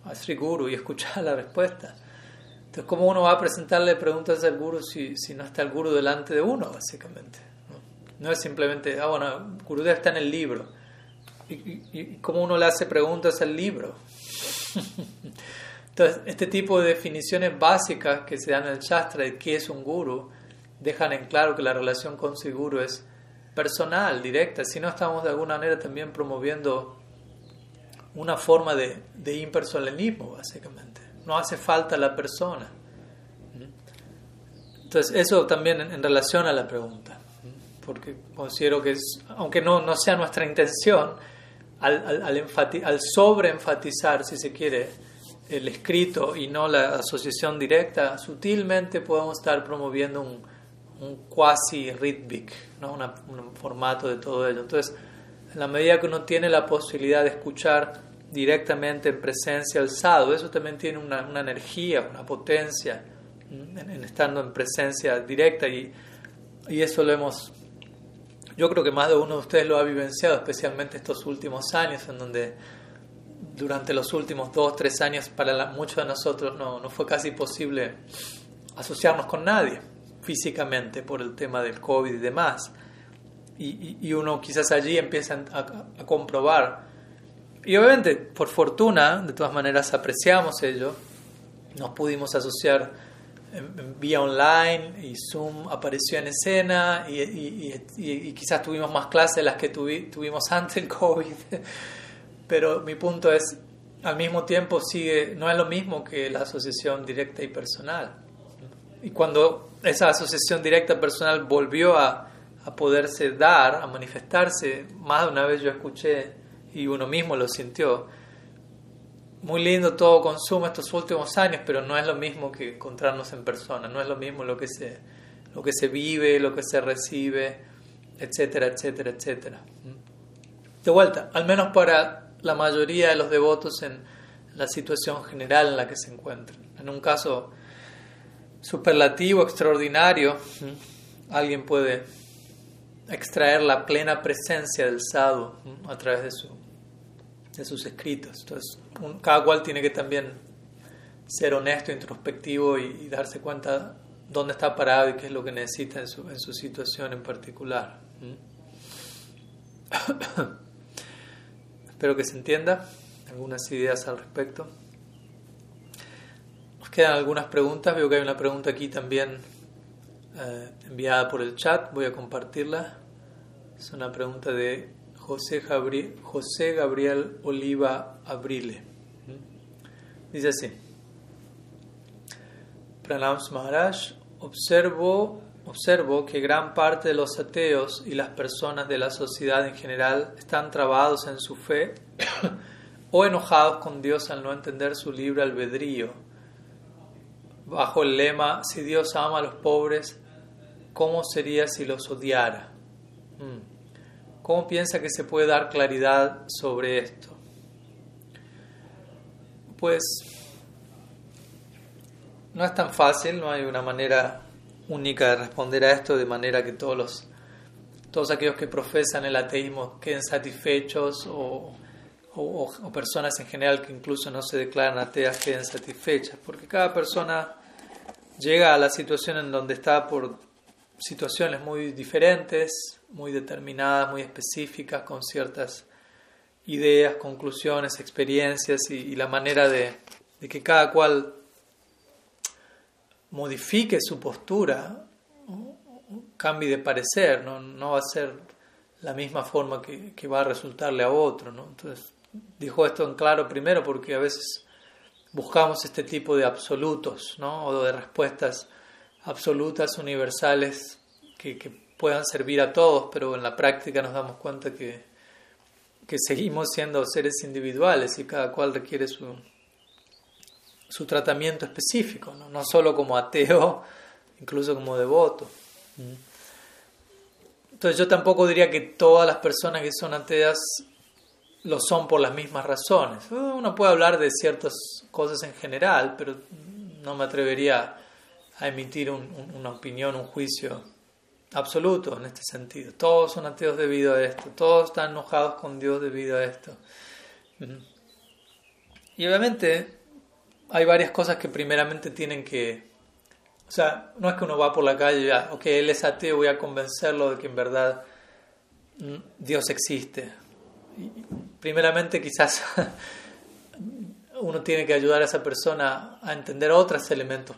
a Sri Guru y escuchar la respuesta. Entonces, ¿cómo uno va a presentarle preguntas al Guru si, si no está el Guru delante de uno, básicamente? No, es simplemente, ah, bueno, Gurudev está en el libro. ¿Y, y, cómo uno le hace preguntas al libro? Entonces, este tipo de definiciones básicas que se dan en el Shastra de qué es un Guru, dejan en claro que la relación con Sri Guru es personal, directa, si no estamos de alguna manera también promoviendo una forma de, de impersonalismo, básicamente. No hace falta la persona. Entonces, eso también en, relación a la pregunta, porque considero que, es, aunque no, no sea nuestra intención, al, al, al, al sobreenfatizar, si se quiere, el escrito y no la asociación directa, sutilmente podemos estar promoviendo un, un quasi rhythmic, ¿no? un formato de todo ello. Entonces, en la medida que uno tiene la posibilidad de escuchar directamente en presencia al sadhu, eso también tiene una, una energía, una potencia en, estando en presencia directa y, y eso lo hemos, yo creo que más de uno de ustedes lo ha vivenciado, especialmente estos últimos años, en donde durante los últimos dos, tres años para muchos de nosotros no, no fue casi posible asociarnos con nadie físicamente por el tema del COVID y demás. Y, y, uno quizás allí empieza a, comprobar. Y obviamente, por fortuna, de todas maneras apreciamos ello. Nos pudimos asociar en, vía online y Zoom apareció en escena y, y quizás tuvimos más clases de las que tuvimos antes del COVID. Pero mi punto es, al mismo tiempo sigue, no es lo mismo que la asociación directa y personal. Y cuando esa asociación directa personal volvió a, a poderse dar, a manifestarse, más de una vez yo escuché y uno mismo lo sintió. Muy lindo todo consumo estos últimos años, pero no es lo mismo que encontrarnos en persona, no es lo mismo lo que se, lo que se vive, lo que se recibe, etcétera, etcétera, etcétera. De vuelta, al menos para la mayoría de los devotos en la situación general en la que se encuentran. En un caso superlativo, extraordinario, alguien puede extraer la plena presencia del sadhu a través de, su, de sus escritos. Entonces, cada cual tiene que también ser honesto, introspectivo y, darse cuenta dónde está parado y qué es lo que necesita en su, en su situación en particular. Espero que se entienda algunas ideas al respecto quedan algunas preguntas. Veo que hay una pregunta aquí también eh, enviada por el chat. Voy a compartirla. Es una pregunta de José, José Gabriel Oliva Abrile. ¿Mm? Dice así. Pranam Maharaj, observo, observo que gran parte de los ateos y las personas de la sociedad en general están trabados en su fe o enojados con Dios al no entender su libre albedrío bajo el lema, si Dios ama a los pobres, ¿cómo sería si los odiara? Mm. ¿Cómo piensa que se puede dar claridad sobre esto? Pues no es tan fácil, no hay una manera única de responder a esto de manera que todos los todos aquellos que profesan el ateísmo queden satisfechos o o, personas en general que incluso no se declaran ateas queden satisfechas, porque cada persona llega a la situación en donde está por situaciones muy diferentes, muy determinadas, muy específicas, con ciertas ideas, conclusiones, experiencias y, la manera de, que cada cual modifique su postura, cambie de parecer, no, no va a ser la misma forma que, que, va a resultarle a otro. ¿no? Entonces, dijo esto en claro primero porque a veces buscamos este tipo de absolutos ¿no? o de respuestas absolutas, universales, que, que, puedan servir a todos, pero en la práctica nos damos cuenta que, que seguimos siendo seres individuales y cada cual requiere su, su tratamiento específico, ¿no? no solo como ateo, incluso como devoto. Entonces yo tampoco diría que todas las personas que son ateas lo son por las mismas razones. Uno puede hablar de ciertas cosas en general, pero no me atrevería a emitir una opinión, un juicio absoluto en este sentido. Todos son ateos debido a esto, todos están enojados con Dios debido a esto. Y obviamente hay varias cosas que primeramente tienen que... O sea, no es que uno va por la calle y ya, ok, él es ateo, voy a convencerlo de que en verdad mm, Dios existe. primeramente quizás uno tiene que ayudar a esa persona a entender otros elementos.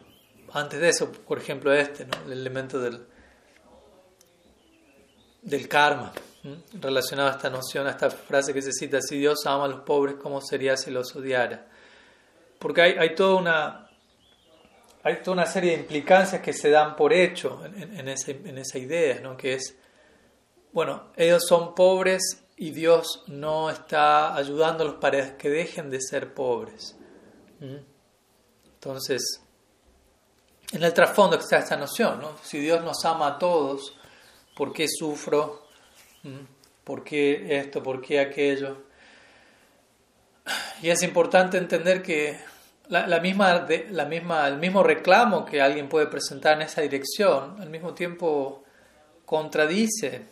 Antes de eso, por ejemplo, este, el elemento del, del karma, relacionado a esta noción, a esta frase que se cita, si Dios ama a los pobres, ¿cómo sería si los odiara? Porque hay, toda una hay toda una serie de implicancias que se dan por hecho en, esa idea, ¿no? que es, bueno, ellos son pobres y Dios no está ayudándolos para que dejen de ser pobres. Entonces, en el trasfondo está esta noción, ¿no? Si Dios nos ama a todos, ¿por qué sufro? ¿Por qué esto? ¿Por qué aquello? Y es importante entender que la, misma, la misma, el mismo reclamo que alguien puede presentar en esa dirección, al mismo tiempo contradice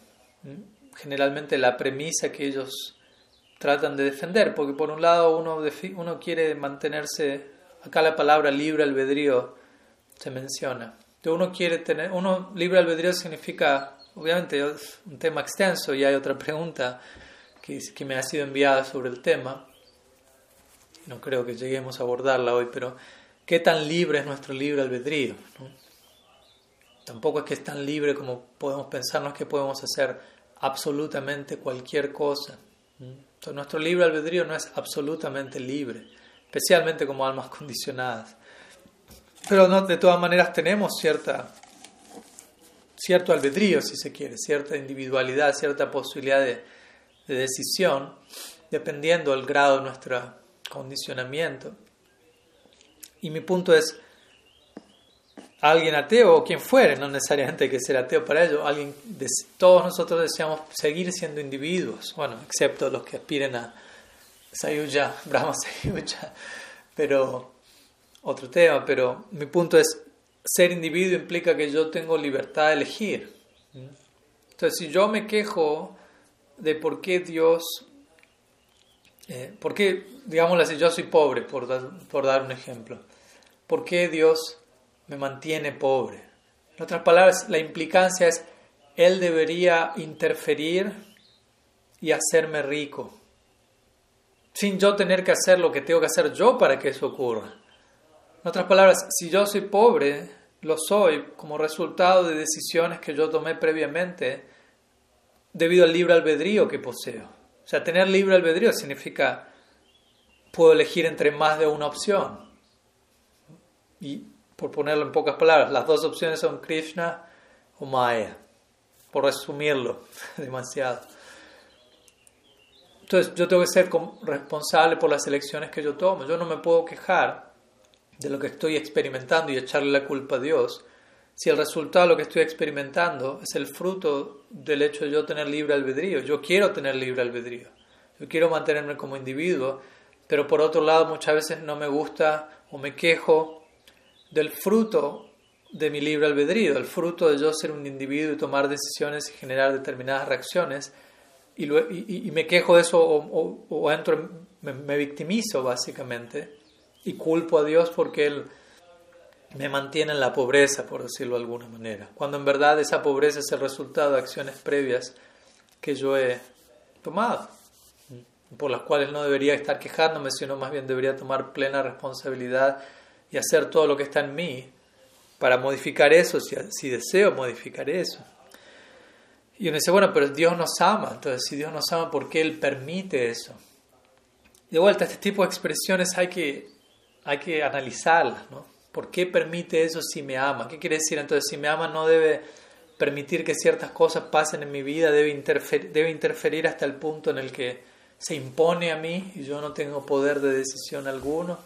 generalmente la premisa que ellos tratan de defender, porque por un lado uno, uno quiere mantenerse, acá la palabra libre albedrío se menciona, uno quiere tener, uno libre albedrío significa, obviamente es un tema extenso y hay otra pregunta que, que me ha sido enviada sobre el tema, no creo que lleguemos a abordarla hoy, pero ¿qué tan libre es nuestro libre albedrío? Tampoco es que es tan libre como podemos pensarnos que podemos hacer absolutamente cualquier cosa. Nuestro libre albedrío no es absolutamente libre, especialmente como almas condicionadas. Pero no, de todas maneras tenemos cierta, cierto albedrío, si se quiere, cierta individualidad, cierta posibilidad de, de decisión, dependiendo del grado de nuestro condicionamiento. Y mi punto es, alguien ateo o quien fuere, no necesariamente hay que ser ateo para ello, alguien, todos nosotros deseamos seguir siendo individuos, bueno, excepto los que aspiren a Sayuja, Brahma Sayuja, pero otro tema, pero mi punto es, ser individuo implica que yo tengo libertad de elegir. Entonces, si yo me quejo de por qué Dios, eh, por qué, digámoslo así, yo soy pobre, por por dar un ejemplo, ¿por qué Dios me mantiene pobre. En otras palabras, la implicancia es, Él debería interferir y hacerme rico, sin yo tener que hacer lo que tengo que hacer yo para que eso ocurra. En otras palabras, si yo soy pobre, lo soy como resultado de decisiones que yo tomé previamente debido al libre albedrío que poseo. O sea, tener libre albedrío significa puedo elegir entre más de una opción. Y por ponerlo en pocas palabras, las dos opciones son Krishna o Maya, por resumirlo demasiado. Entonces yo tengo que ser responsable por las elecciones que yo tomo. Yo no me puedo quejar de lo que estoy experimentando y echarle la culpa a Dios si el resultado lo que estoy experimentando es el fruto del hecho de yo tener libre albedrío. Yo quiero tener libre albedrío. Yo quiero mantenerme como individuo, pero por otro lado muchas veces no me gusta o me quejo del fruto de mi libre albedrío, del fruto de yo ser un individuo y tomar decisiones y generar determinadas reacciones, y, me quejo de eso o, entro, me, victimizo básicamente y culpo a Dios porque Él me mantiene en la pobreza, por decirlo de alguna manera, cuando en verdad esa pobreza es el resultado de acciones previas que yo he tomado, por las cuales no debería estar quejándome, sino más bien debería tomar plena responsabilidad y hacer todo lo que está en mí para modificar eso, si, si deseo modificar eso. Y uno dice, bueno, pero Dios nos ama, entonces si Dios nos ama, ¿por qué Él permite eso? De vuelta, este tipo de expresiones hay que, hay que analizarlas, ¿no? ¿Por qué permite eso si me ama? ¿Qué quiere decir? Entonces, si me ama no debe permitir que ciertas cosas pasen en mi vida, debe interferir, debe interferir hasta el punto en el que se impone a mí y yo no tengo poder de decisión alguno.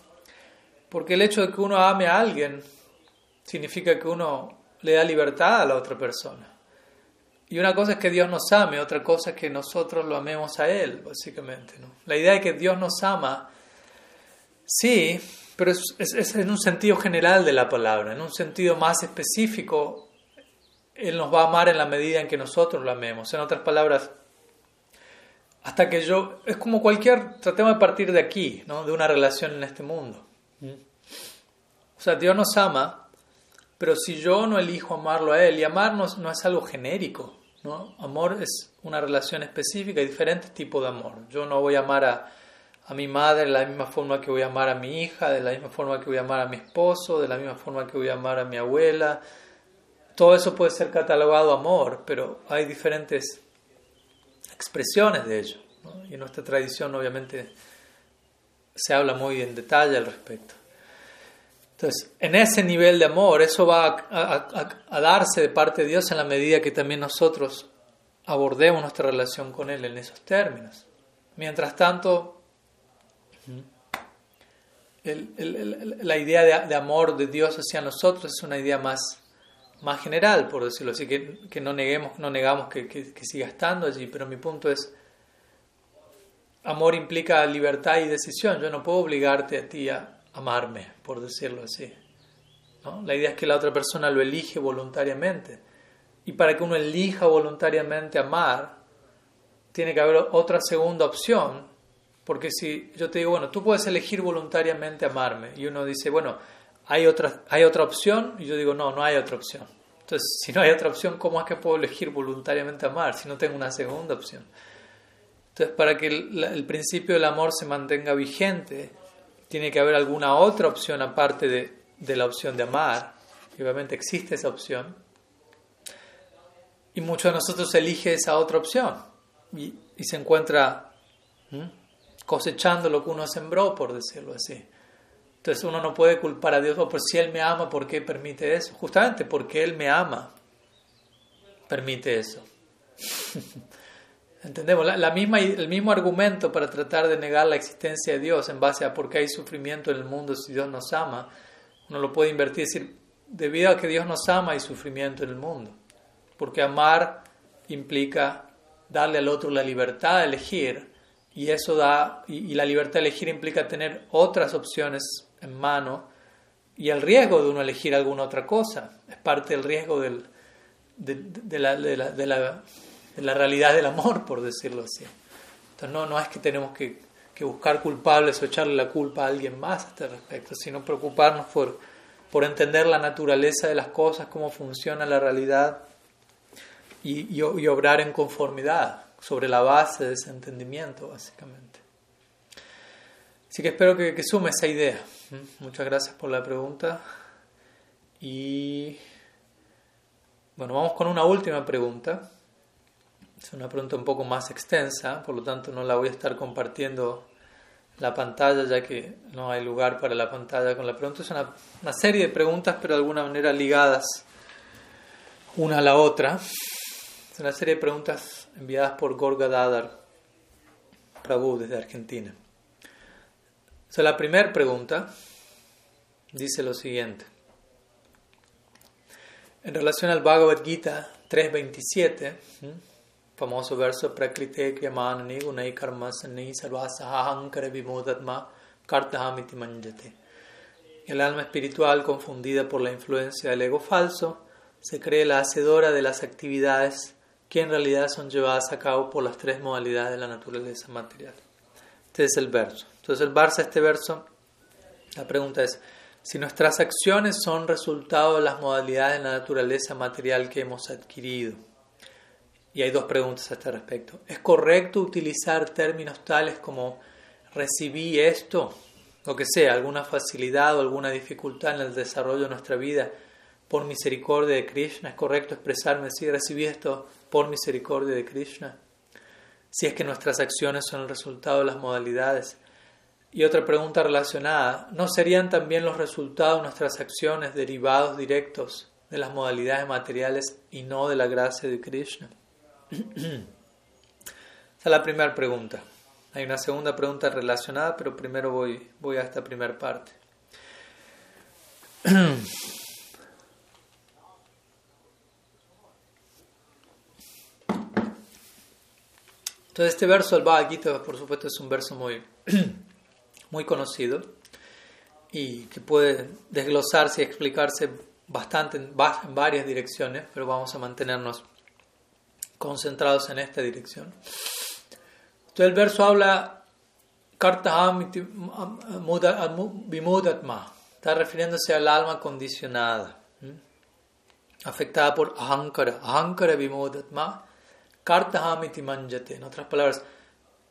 Porque el hecho de que uno ame a alguien significa que uno le da libertad a la otra persona. Y una cosa es que Dios nos ame, otra cosa es que nosotros lo amemos a Él, básicamente. La idea de que Dios nos ama, sí, pero es, es, en un sentido general de la palabra, en un sentido más específico, Él nos va a amar en la medida en que nosotros lo amemos. En otras palabras, hasta que yo, es como cualquier, tratemos de partir de aquí, ¿no? de una relación en este mundo. O sea, Dios nos ama, pero si yo no elijo amarlo a Él, y amarnos no es algo genérico, ¿no? Amor es una relación específica y diferentes tipos de amor. Yo no voy a amar a, a mi madre de la misma forma que voy a amar a mi hija, de la misma forma que voy a amar a mi esposo, de la misma forma que voy a amar a mi abuela. Todo eso puede ser catalogado amor, pero hay diferentes expresiones de ello. Y en nuestra tradición obviamente se habla muy en detalle al respecto. Entonces, en ese nivel de amor, eso va a, darse de parte de Dios en la medida que también nosotros abordemos nuestra relación con Él en esos términos. Mientras tanto, la idea de, amor de Dios hacia nosotros es una idea más, más general, por decirlo así, que, no, neguemos, no negamos que, que, siga estando allí, pero mi punto es, amor implica libertad y decisión. Yo no puedo obligarte a ti a amarme, por decirlo así. La idea es que la otra persona lo elige voluntariamente. Y para que uno elija voluntariamente amar, tiene que haber otra segunda opción. Porque si yo te digo, bueno, tú puedes elegir voluntariamente amarme, y uno dice, bueno, ¿hay otra, ¿hay otra opción? Y yo digo, no, no hay otra opción. Entonces, si no hay otra opción, ¿cómo es que puedo elegir voluntariamente amar si no tengo una segunda opción? Entonces, para que el, el principio del amor se mantenga vigente, tiene que haber alguna otra opción aparte de, de la opción de amar. Y obviamente existe esa opción. Y muchos de nosotros eligen esa otra opción y, y se encuentra cosechando lo que uno sembró, por decirlo así. Entonces uno no puede culpar a Dios, oh, por si Él me ama, ¿por qué permite eso? Justamente porque Él me ama, permite eso. Entendemos, la, misma, el mismo argumento para tratar de negar la existencia de Dios en base a por qué hay sufrimiento en el mundo si Dios nos ama, uno lo puede invertir y decir, debido a que Dios nos ama hay sufrimiento en el mundo. Porque amar implica darle al otro la libertad de elegir y eso da, y, la libertad de elegir implica tener otras opciones en mano y el riesgo de uno elegir alguna otra cosa. Es parte del riesgo del, de, la, de la la realidad del amor, por decirlo así. Entonces no, no es que tenemos que, que, buscar culpables o echarle la culpa a alguien más a este respecto, sino preocuparnos por, por entender la naturaleza de las cosas, cómo funciona la realidad y, y, obrar en conformidad sobre la base de ese entendimiento, básicamente. Así que espero que, sume esa idea. ¿Mm? Muchas gracias por la pregunta. Y bueno, vamos con una última pregunta. Es una pregunta un poco más extensa, por lo tanto no la voy a estar compartiendo la pantalla ya que no hay lugar para la pantalla con la pregunta. Es una, una serie de preguntas pero de alguna manera ligadas una a la otra. Es una serie de preguntas enviadas por Gorga Dadar Prabhu desde Argentina. O la primera pregunta dice lo siguiente. En relación al Bhagavad Gita 3.27, famoso verso Prakrite Yamanani Gunai Karma Sani Sarvasahankara Vimodatma Kartahamiti Manjate. El alma espiritual, confundida por la influencia del ego falso, se cree la hacedora de las actividades que en realidad son llevadas a cabo por las tres modalidades de la naturaleza material. Este es el verso. Entonces, el Barça, este verso, la pregunta es: si nuestras acciones son resultado de las modalidades de la naturaleza material que hemos adquirido. Y hay dos preguntas a este respecto. ¿Es correcto utilizar términos tales como recibí esto, lo que sea, alguna facilidad o alguna dificultad en el desarrollo de nuestra vida por misericordia de Krishna? ¿Es correcto expresarme así, recibí esto por misericordia de Krishna? Si es que nuestras acciones son el resultado de las modalidades. Y otra pregunta relacionada, ¿no serían también los resultados de nuestras acciones derivados directos de las modalidades materiales y no de la gracia de Krishna? Esa es la primera pregunta. Hay una segunda pregunta relacionada, pero primero voy, voy a esta primera parte. Entonces este verso del Bhagavad Gita, por supuesto, es un verso muy muy conocido y que puede desglosarse y explicarse bastante en, varias direcciones, pero vamos a mantenernos concentrados en esta dirección. Entonces el verso habla está refiriéndose al alma condicionada, afectada por ahankara, ahankara vimudatma, kartahamiti manjate. En otras palabras,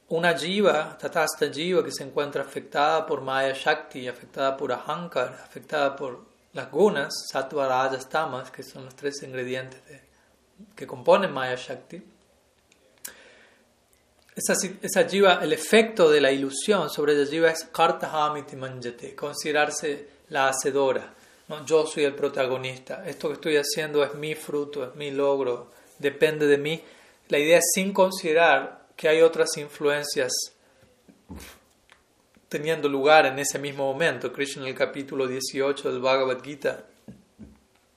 una jiva, tatasta jiva que se encuentra afectada por Maya Shakti, afectada por Ahankar, afectada por las gunas, Sattva, Rajas, Tamas, que son los tres ingredientes que componen Maya Shakti. Esa, esa jiva, el efecto de la ilusión sobre la jiva es Kartahamiti Manjate, considerarse la hacedora. ¿no? Yo soy el protagonista, esto que estoy haciendo es mi fruto, es mi logro, depende de mí. La idea sin considerar que hay otras influencias teniendo lugar en ese mismo momento. Krishna en el capítulo 18 del Bhagavad Gita,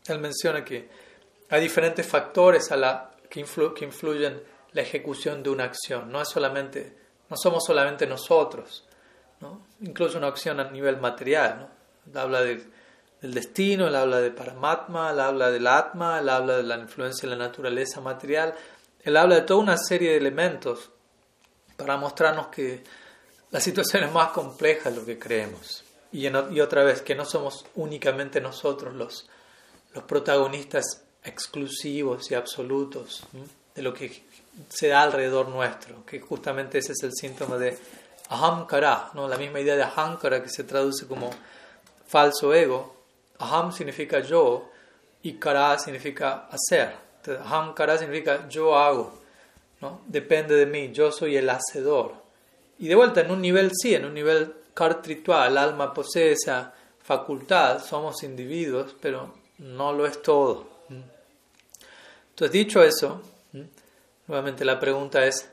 él menciona que hay diferentes factores a la, que, influ, que influyen la ejecución de una acción. No, es solamente, no somos solamente nosotros, ¿no? incluso una acción a nivel material. ¿no? habla del destino, él habla de Paramatma, habla del Atma, habla de la influencia de la naturaleza material. Él habla de toda una serie de elementos para mostrarnos que la situación es más compleja de lo que creemos. Y, otra vez, que no somos únicamente nosotros los, los protagonistas exclusivos y absolutos de lo que se da alrededor nuestro, que justamente ese es el síntoma de ahamkara, ¿no? la misma idea de ahamkara que se traduce como falso ego. Aham significa yo y kara significa hacer. Ahamkara significa yo hago. Depende de mí, yo soy el hacedor. Y de vuelta, en un nivel sí, en un nivel cartritual, el alma posee esa facultad, somos individuos, pero no lo es todo. Entonces, dicho eso, nuevamente la pregunta es,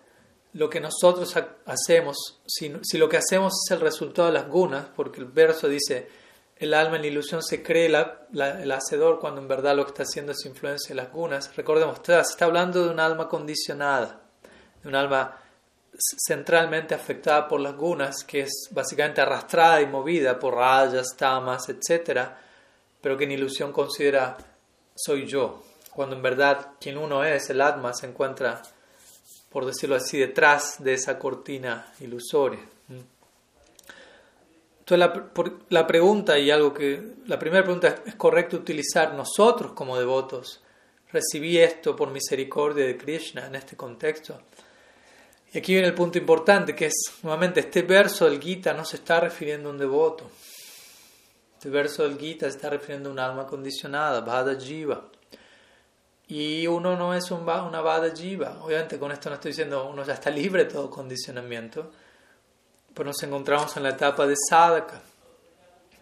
lo que nosotros hacemos, si, lo que hacemos es el resultado de las gunas, porque el verso dice, el alma en ilusión se cree el hacedor cuando en verdad lo que está haciendo es influencia de las gunas. Recordemos, está hablando de un alma condicionada, de un alma centralmente afectada por las gunas, que es básicamente arrastrada y movida por rayas, tamas, etc., pero que en ilusión considera soy yo, cuando en verdad quien uno es, el alma, se encuentra, por decirlo así, detrás de esa cortina ilusoria. Entonces la, pregunta y algo que la primera pregunta es, ¿es correcto utilizar nosotros como devotos? Recibí esto por misericordia de Krishna en este contexto. Y aquí viene el punto importante, que es, nuevamente, este verso del Gita no se está refiriendo a un devoto. Este verso del Gita se está refiriendo a un alma condicionada, Bhada Jiva. Y uno no es un, una Bhada Jiva. Obviamente con esto no estoy diciendo uno ya está libre de todo condicionamiento pues nos encontramos en la etapa de sadhaka,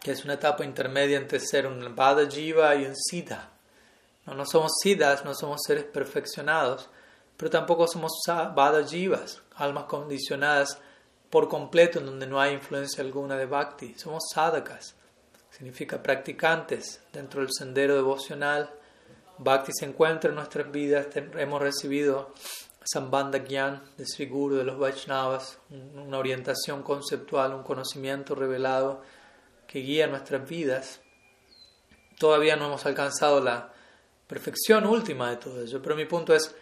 que es una etapa intermedia entre ser un Bada Jiva y un Siddha. No, no somos Siddhas, no somos seres perfeccionados, pero tampoco somos Bada Jivas, almas condicionadas por completo en donde no hay influencia alguna de Bhakti. Somos sadhakas, significa practicantes dentro del sendero devocional. Bhakti se encuentra en nuestras vidas, hemos recibido Sambandha Gyan, desfiguro de los Vaishnavas, una orientación conceptual, un conocimiento revelado que guía nuestras vidas. Todavía no hemos alcanzado la perfección última de todo ello, pero mi punto es,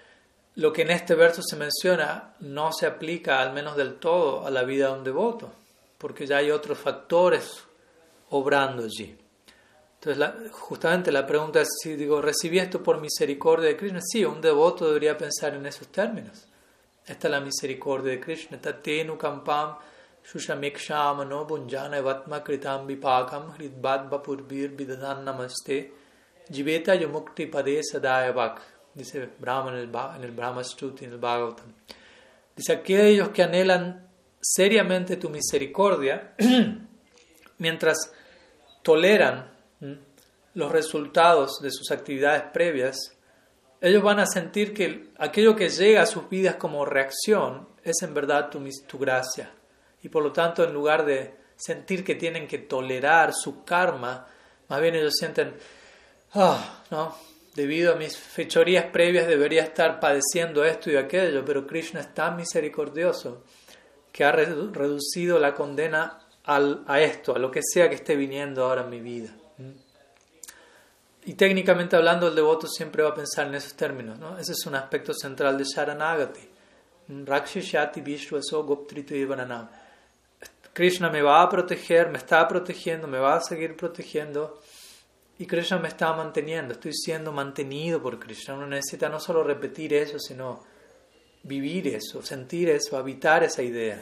lo que en este verso se menciona no se aplica al menos del todo a la vida de un devoto, porque ya hay otros factores obrando allí. Entonces, justamente la pregunta es si digo, ¿recibí esto por misericordia de Krishna? Sí, un devoto debería pensar en esos términos. Esta es la misericordia de Krishna. Tatenu kampam shushamikshama bunjana vatma kritam vipakam hridbad vapurbir vidadan namaste jiveta yamukti pade sadayavak. Dice Brahma en el, en el Brahma Stuti, en el Bhagavatam. Dice, aquellos que anhelan seriamente tu misericordia, mientras toleran los resultados de sus actividades previas, ellos van a sentir que aquello que llega a sus vidas como reacción es en verdad tu, tu gracia. Y por lo tanto, en lugar de sentir que tienen que tolerar su karma, más bien ellos sienten, ah, no, debido a mis fechorías previas debería estar padeciendo esto y aquello, pero Krishna es tan misericordioso que ha reducido la condena a esto, a lo que sea que esté viniendo ahora en mi vida. Y técnicamente hablando, el devoto siempre va a pensar en esos términos. ¿no? Ese es un aspecto central de Sharanagati. Rakshishati Vishwaso Krishna me va a proteger, me está protegiendo, me va a seguir protegiendo. Y Krishna me está manteniendo, estoy siendo mantenido por Krishna. Uno necesita no solo repetir eso, sino vivir eso, sentir eso, habitar esa idea.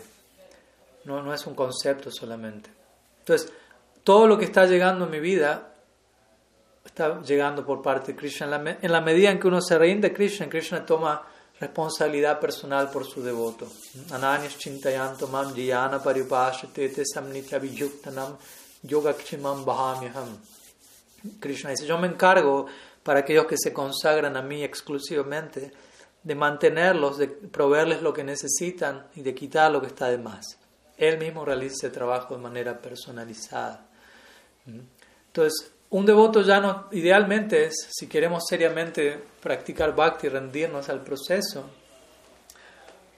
No, no es un concepto solamente. Entonces, todo lo que está llegando a mi vida está llegando por parte de Krishna. En la, medida en que uno se rinde a Krishna, Krishna toma responsabilidad personal por su devoto. Ananyas chintayanto mam jiyana paripashate samnitya vijuktanam yogakshimam bahamyaham. Krishna dice, yo me encargo para aquellos que se consagran a mí exclusivamente de mantenerlos, de proveerles lo que necesitan y de quitar lo que está de más. Él mismo realiza ese trabajo de manera personalizada. Entonces, un devoto ya no, idealmente es, si queremos seriamente practicar bhakti rendirnos al proceso,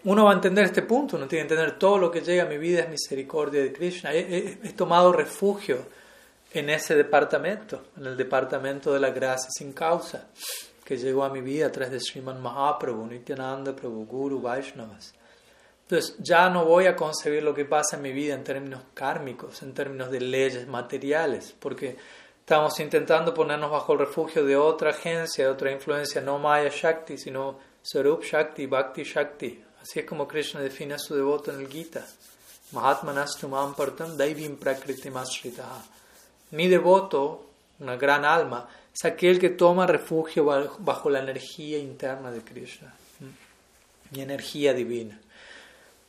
uno va a entender este punto, uno tiene que entender todo lo que llega a mi vida es misericordia de Krishna. He, he, tomado refugio en ese departamento, en el departamento de la gracia sin causa, que llegó a mi vida a través de Sriman Mahaprabhu, Nityananda Prabhu, Guru, Vaishnavas. Entonces ya no voy a concebir lo que pasa en mi vida en términos kármicos, en términos de leyes materiales, porque Estamos intentando ponernos bajo el refugio de otra agencia, otra influencia, no Maya Shakti, sino Sarup Shakti, Bhakti Shakti. Así es como Krishna define a su devoto en el Gita. Mahatmanastumam partam daivim Mi devoto, una gran alma, es aquel que toma refugio bajo la energía interna de Krishna, mi energía divina.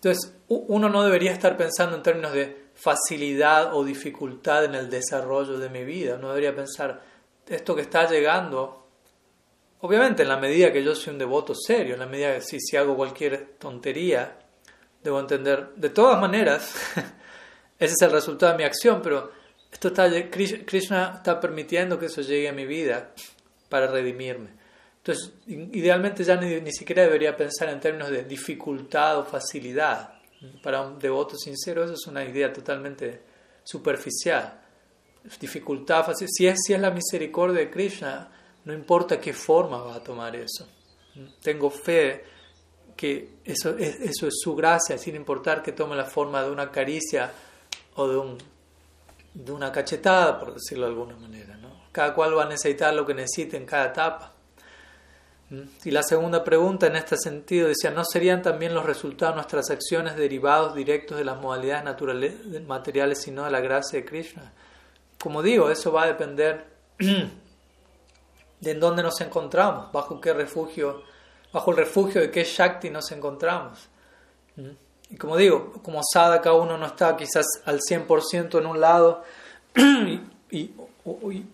Entonces, uno no debería estar pensando en términos de facilidad o dificultad en el desarrollo de mi vida. No debería pensar, esto que está llegando, obviamente en la medida que yo soy un devoto serio, en la medida que si, si hago cualquier tontería, debo entender, de todas maneras, ese es el resultado de mi acción, pero esto está, Krishna está permitiendo que eso llegue a mi vida para redimirme. Entonces, idealmente ya ni, ni siquiera debería pensar en términos de dificultad o facilidad para un devoto sincero eso es una idea totalmente superficial. Dificultad fácil. Si es, si es la misericordia de Krishna, no importa qué forma va a tomar eso. Tengo fe que eso es, eso es su gracia, sin importar que tome la forma de una caricia o de, un, de una cachetada, por decirlo de alguna manera. ¿no? Cada cual va a necesitar lo que necesite en cada etapa. Y la segunda pregunta en este sentido decía, ¿no serían también los resultados de nuestras acciones derivados directos de las modalidades naturales, materiales, sino de la gracia de Krishna? Como digo, eso va a depender de en dónde nos encontramos, bajo qué refugio, bajo el refugio de qué Shakti nos encontramos. Y como digo, como sadhaka uno no está quizás al 100% en un lado y, y,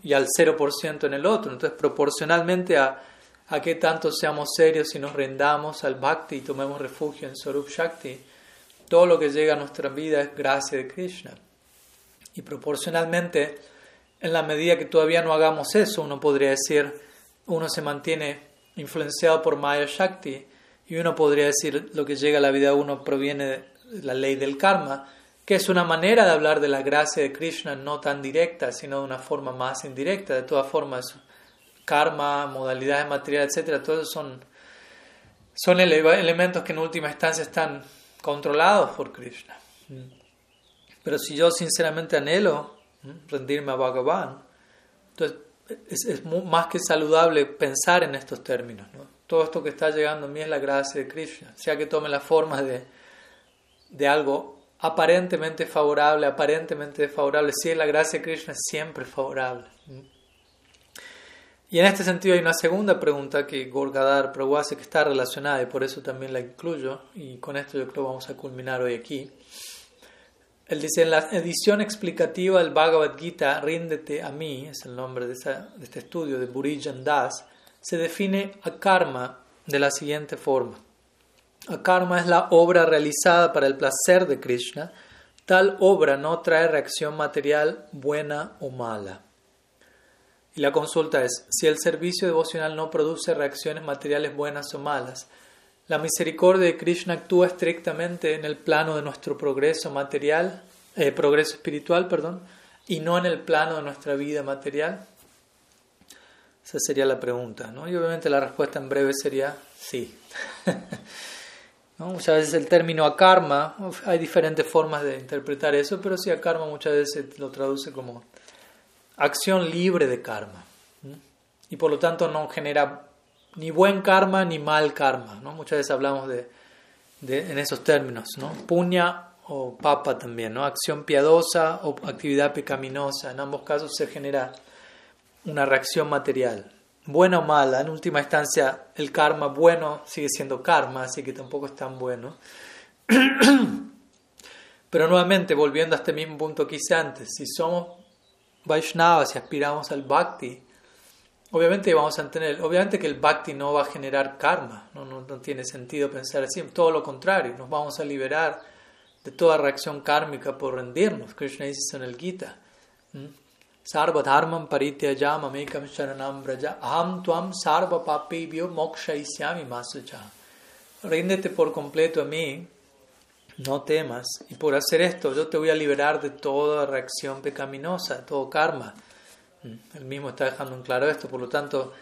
y al 0% en el otro, entonces proporcionalmente a a qué tanto seamos serios y nos rendamos al Bhakti y tomemos refugio en Sarup Shakti, todo lo que llega a nuestra vida es gracia de Krishna. Y proporcionalmente, en la medida que todavía no hagamos eso, uno podría decir, uno se mantiene influenciado por Maya Shakti y uno podría decir lo que llega a la vida de uno proviene de la ley del karma, que es una manera de hablar de la gracia de Krishna no tan directa, sino de una forma más indirecta. De todas formas, karma, modalidades materiales, etcétera, todos son, son elementos que en última instancia están controlados por Krishna. Pero si yo sinceramente anhelo rendirme a Bhagavan, Entonces, es, más que saludable pensar en estos términos. ¿no? Todo esto que está llegando a mí es la gracia de Krishna, sea que tome la forma de, de algo aparentemente favorable, aparentemente desfavorable. Si es la gracia de Krishna, es siempre favorable. Y en este sentido hay una segunda pregunta que Gorgadar Prabhu hace que está relacionada y por eso también la incluyo. Y con esto yo creo que vamos a culminar hoy aquí. Él dice, en la edición explicativa del Bhagavad Gita, Ríndete a mí, es el nombre de, de este estudio de Burijan Das, se define a karma de la siguiente forma. A karma es la obra realizada para el placer de Krishna. Tal obra no trae reacción material buena o mala. Y la consulta es, si el servicio devocional no produce reacciones materiales buenas o malas, la misericordia de Krishna actúa estrictamente en el plano de nuestro progreso material, eh, progreso espiritual, perdón, y no en el plano de nuestra vida material. Esa sería la pregunta, ¿no? Y obviamente la respuesta en breve sería sí. Muchas veces el término akarma, hay diferentes formas de interpretar eso, pero sí akarma muchas veces lo traduce como acción libre de karma. Y por lo tanto no genera ni buen karma ni mal karma. ¿no? Muchas veces hablamos de, en esos términos. ¿no? Puña o papa también, ¿no? acción piadosa o actividad pecaminosa. En ambos casos se genera una reacción material. Buena o mala, en última instancia el karma bueno sigue siendo karma, así que tampoco es tan bueno. Pero nuevamente, volviendo a este mismo punto que hice antes, si somos Vaishnavas y aspiramos al Bhakti, Obviamente vamos a tener, obviamente que el bhakti no va a generar karma, no, no, no, tiene sentido pensar así, todo lo contrario, nos vamos a liberar de toda reacción kármica por rendirnos. Krishna dice en el Gita, Sarva dharmam parityajam amekam sharanam braja aham tuam sarva papibhyo mokshaisyami masacha. Ríndete por completo a mí, no temas, y por hacer esto yo te voy a liberar de toda reacción pecaminosa, de todo karma. Él mismo está dejando en claro esto, por lo tanto,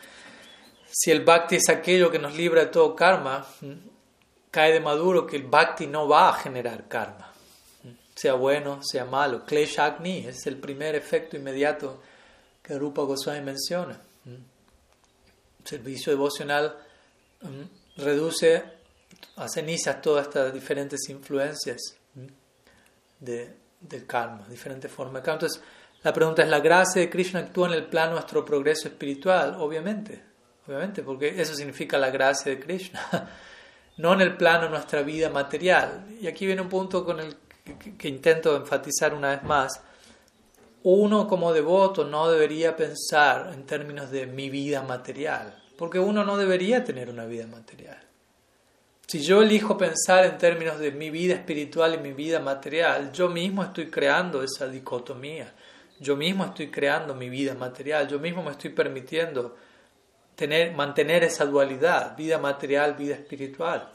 si el bhakti es aquello que nos libra de todo karma, cae de maduro que el bhakti no va a generar karma, sea bueno, sea malo. Kleshagni es el primer efecto inmediato que Rupa Goswami menciona. Servicio devocional reduce a cenizas todas estas diferentes influencias de, del karma, diferentes formas de karma. Entonces, la pregunta es, ¿la gracia de Krishna actúa en el plano de nuestro progreso espiritual? Obviamente, obviamente, porque eso significa la gracia de Krishna, no en el plano de nuestra vida material. Y aquí viene un punto con el que, intento enfatizar una vez más. Uno como devoto no debería pensar en términos de mi vida material, porque uno no debería tener una vida material. Si yo elijo pensar en términos de mi vida espiritual y mi vida material, yo mismo estoy creando esa dicotomía. Yo mismo estoy creando mi vida material, yo mismo me estoy permitiendo tener, mantener esa dualidad, vida material, vida espiritual.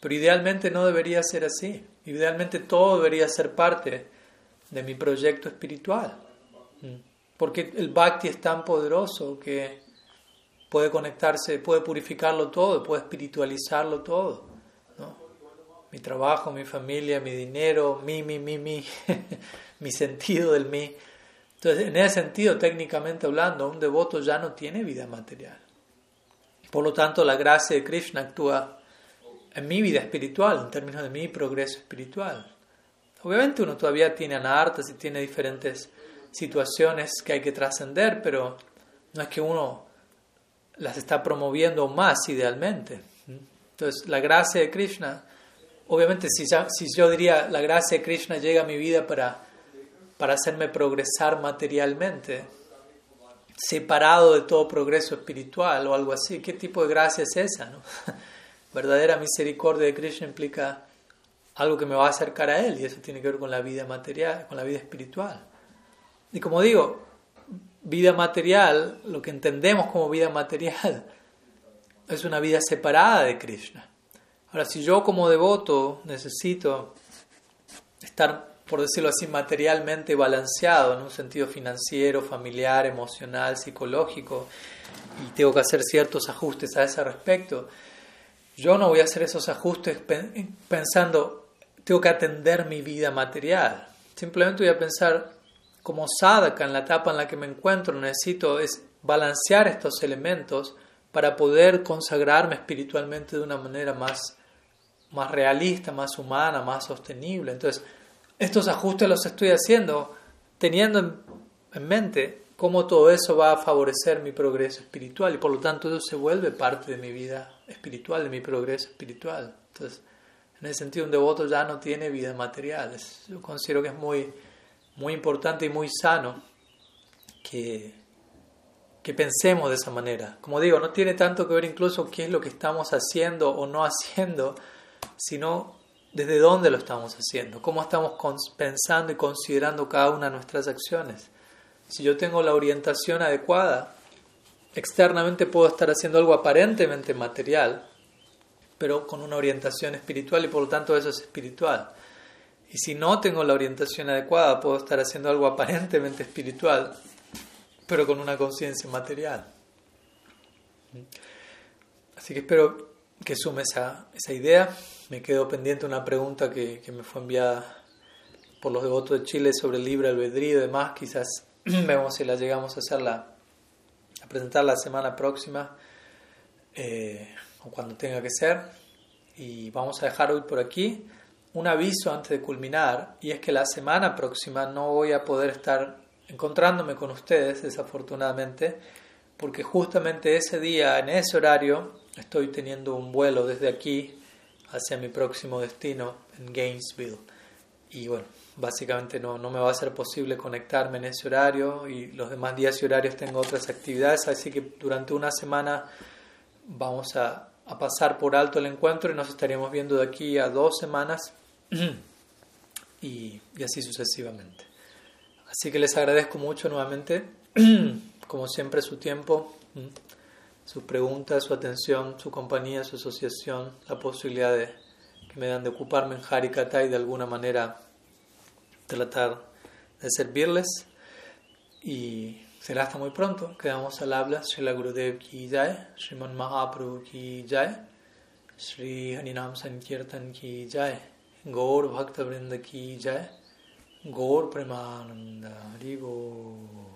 Pero idealmente no debería ser así. Idealmente todo debería ser parte de mi proyecto espiritual. Porque el bhakti es tan poderoso que puede conectarse, puede purificarlo todo, puede espiritualizarlo todo. Mi trabajo, mi familia, mi dinero, mi, mi, mi, mi. mi sentido del mí. Entonces, en ese sentido, técnicamente hablando, un devoto ya no tiene vida material. Por lo tanto, la gracia de Krishna actúa en mi vida espiritual, en términos de mi progreso espiritual. Obviamente uno todavía tiene anartas y tiene diferentes situaciones que hay que trascender, pero no es que uno las está promoviendo más idealmente. Entonces, la gracia de Krishna, obviamente si, si yo diría la gracia de Krishna llega a mi vida para para hacerme progresar materialmente, separado de todo progreso espiritual o algo así. ¿Qué tipo de gracia es esa? No? Verdadera misericordia de Krishna implica algo que me va a acercar a Él y eso tiene que ver con la vida material, con la vida espiritual. Y como digo, vida material, lo que entendemos como vida material, es una vida separada de Krishna. Ahora, si yo como devoto necesito estar por decirlo así, materialmente balanceado en un sentido financiero, familiar, emocional, psicológico, y tengo que hacer ciertos ajustes a ese respecto, yo no voy a hacer esos ajustes pensando, tengo que atender mi vida material. Simplemente voy a pensar como sadhaka en la etapa en la que me encuentro necesito es balancear estos elementos para poder consagrarme espiritualmente de una manera más, más realista, más humana, más sostenible. Entonces, estos ajustes los estoy haciendo teniendo en, en mente cómo todo eso va a favorecer mi progreso espiritual y por lo tanto eso se vuelve parte de mi vida espiritual, de mi progreso espiritual. Entonces, en ese sentido, un devoto ya no tiene vida material. yo considero que es muy, muy importante y muy sano que, que pensemos de esa manera. Como digo, no tiene tanto que ver incluso qué es lo que estamos haciendo o no haciendo, sino desde dónde lo estamos haciendo, cómo estamos pensando y considerando cada una de nuestras acciones. Si yo tengo la orientación adecuada, externamente puedo estar haciendo algo aparentemente material, pero con una orientación espiritual y por lo tanto eso es espiritual. Y si no tengo la orientación adecuada, puedo estar haciendo algo aparentemente espiritual, pero con una conciencia material. Así que espero que sume esa, esa idea. Me quedo pendiente una pregunta que, que, me fue enviada por los devotos de Chile sobre el libre albedrío y demás. Quizás vemos si la llegamos a hacerla, a presentar la semana próxima. Eh, o cuando tenga que ser. Y vamos a dejar hoy por aquí un aviso antes de culminar, y es que la semana próxima no voy a poder estar encontrándome con ustedes, desafortunadamente, porque justamente ese día, en ese horario, estoy teniendo un vuelo desde aquí hacia mi próximo destino en Gainesville. Y bueno, básicamente no, no me va a ser posible conectarme en ese horario y los demás días y horarios tengo otras actividades, así que durante una semana vamos a, pasar por alto el encuentro y nos estaríamos viendo de aquí a dos semanas y, así sucesivamente. Así que les agradezco mucho nuevamente, como siempre, su tiempo, sus preguntas, su atención, su compañía, su asociación, la posibilidad de, que me dan de ocuparme en Harikata y de alguna manera tratar de servirles. Y será hasta muy pronto. Quedamos al habla. Srila Gurudev ki jai, Sriman Mahaprabhu ki jai, Sri Haninam Sankirtan ki jai, Gaur Bhakta Vrinda ki Gaur Premananda Haribo.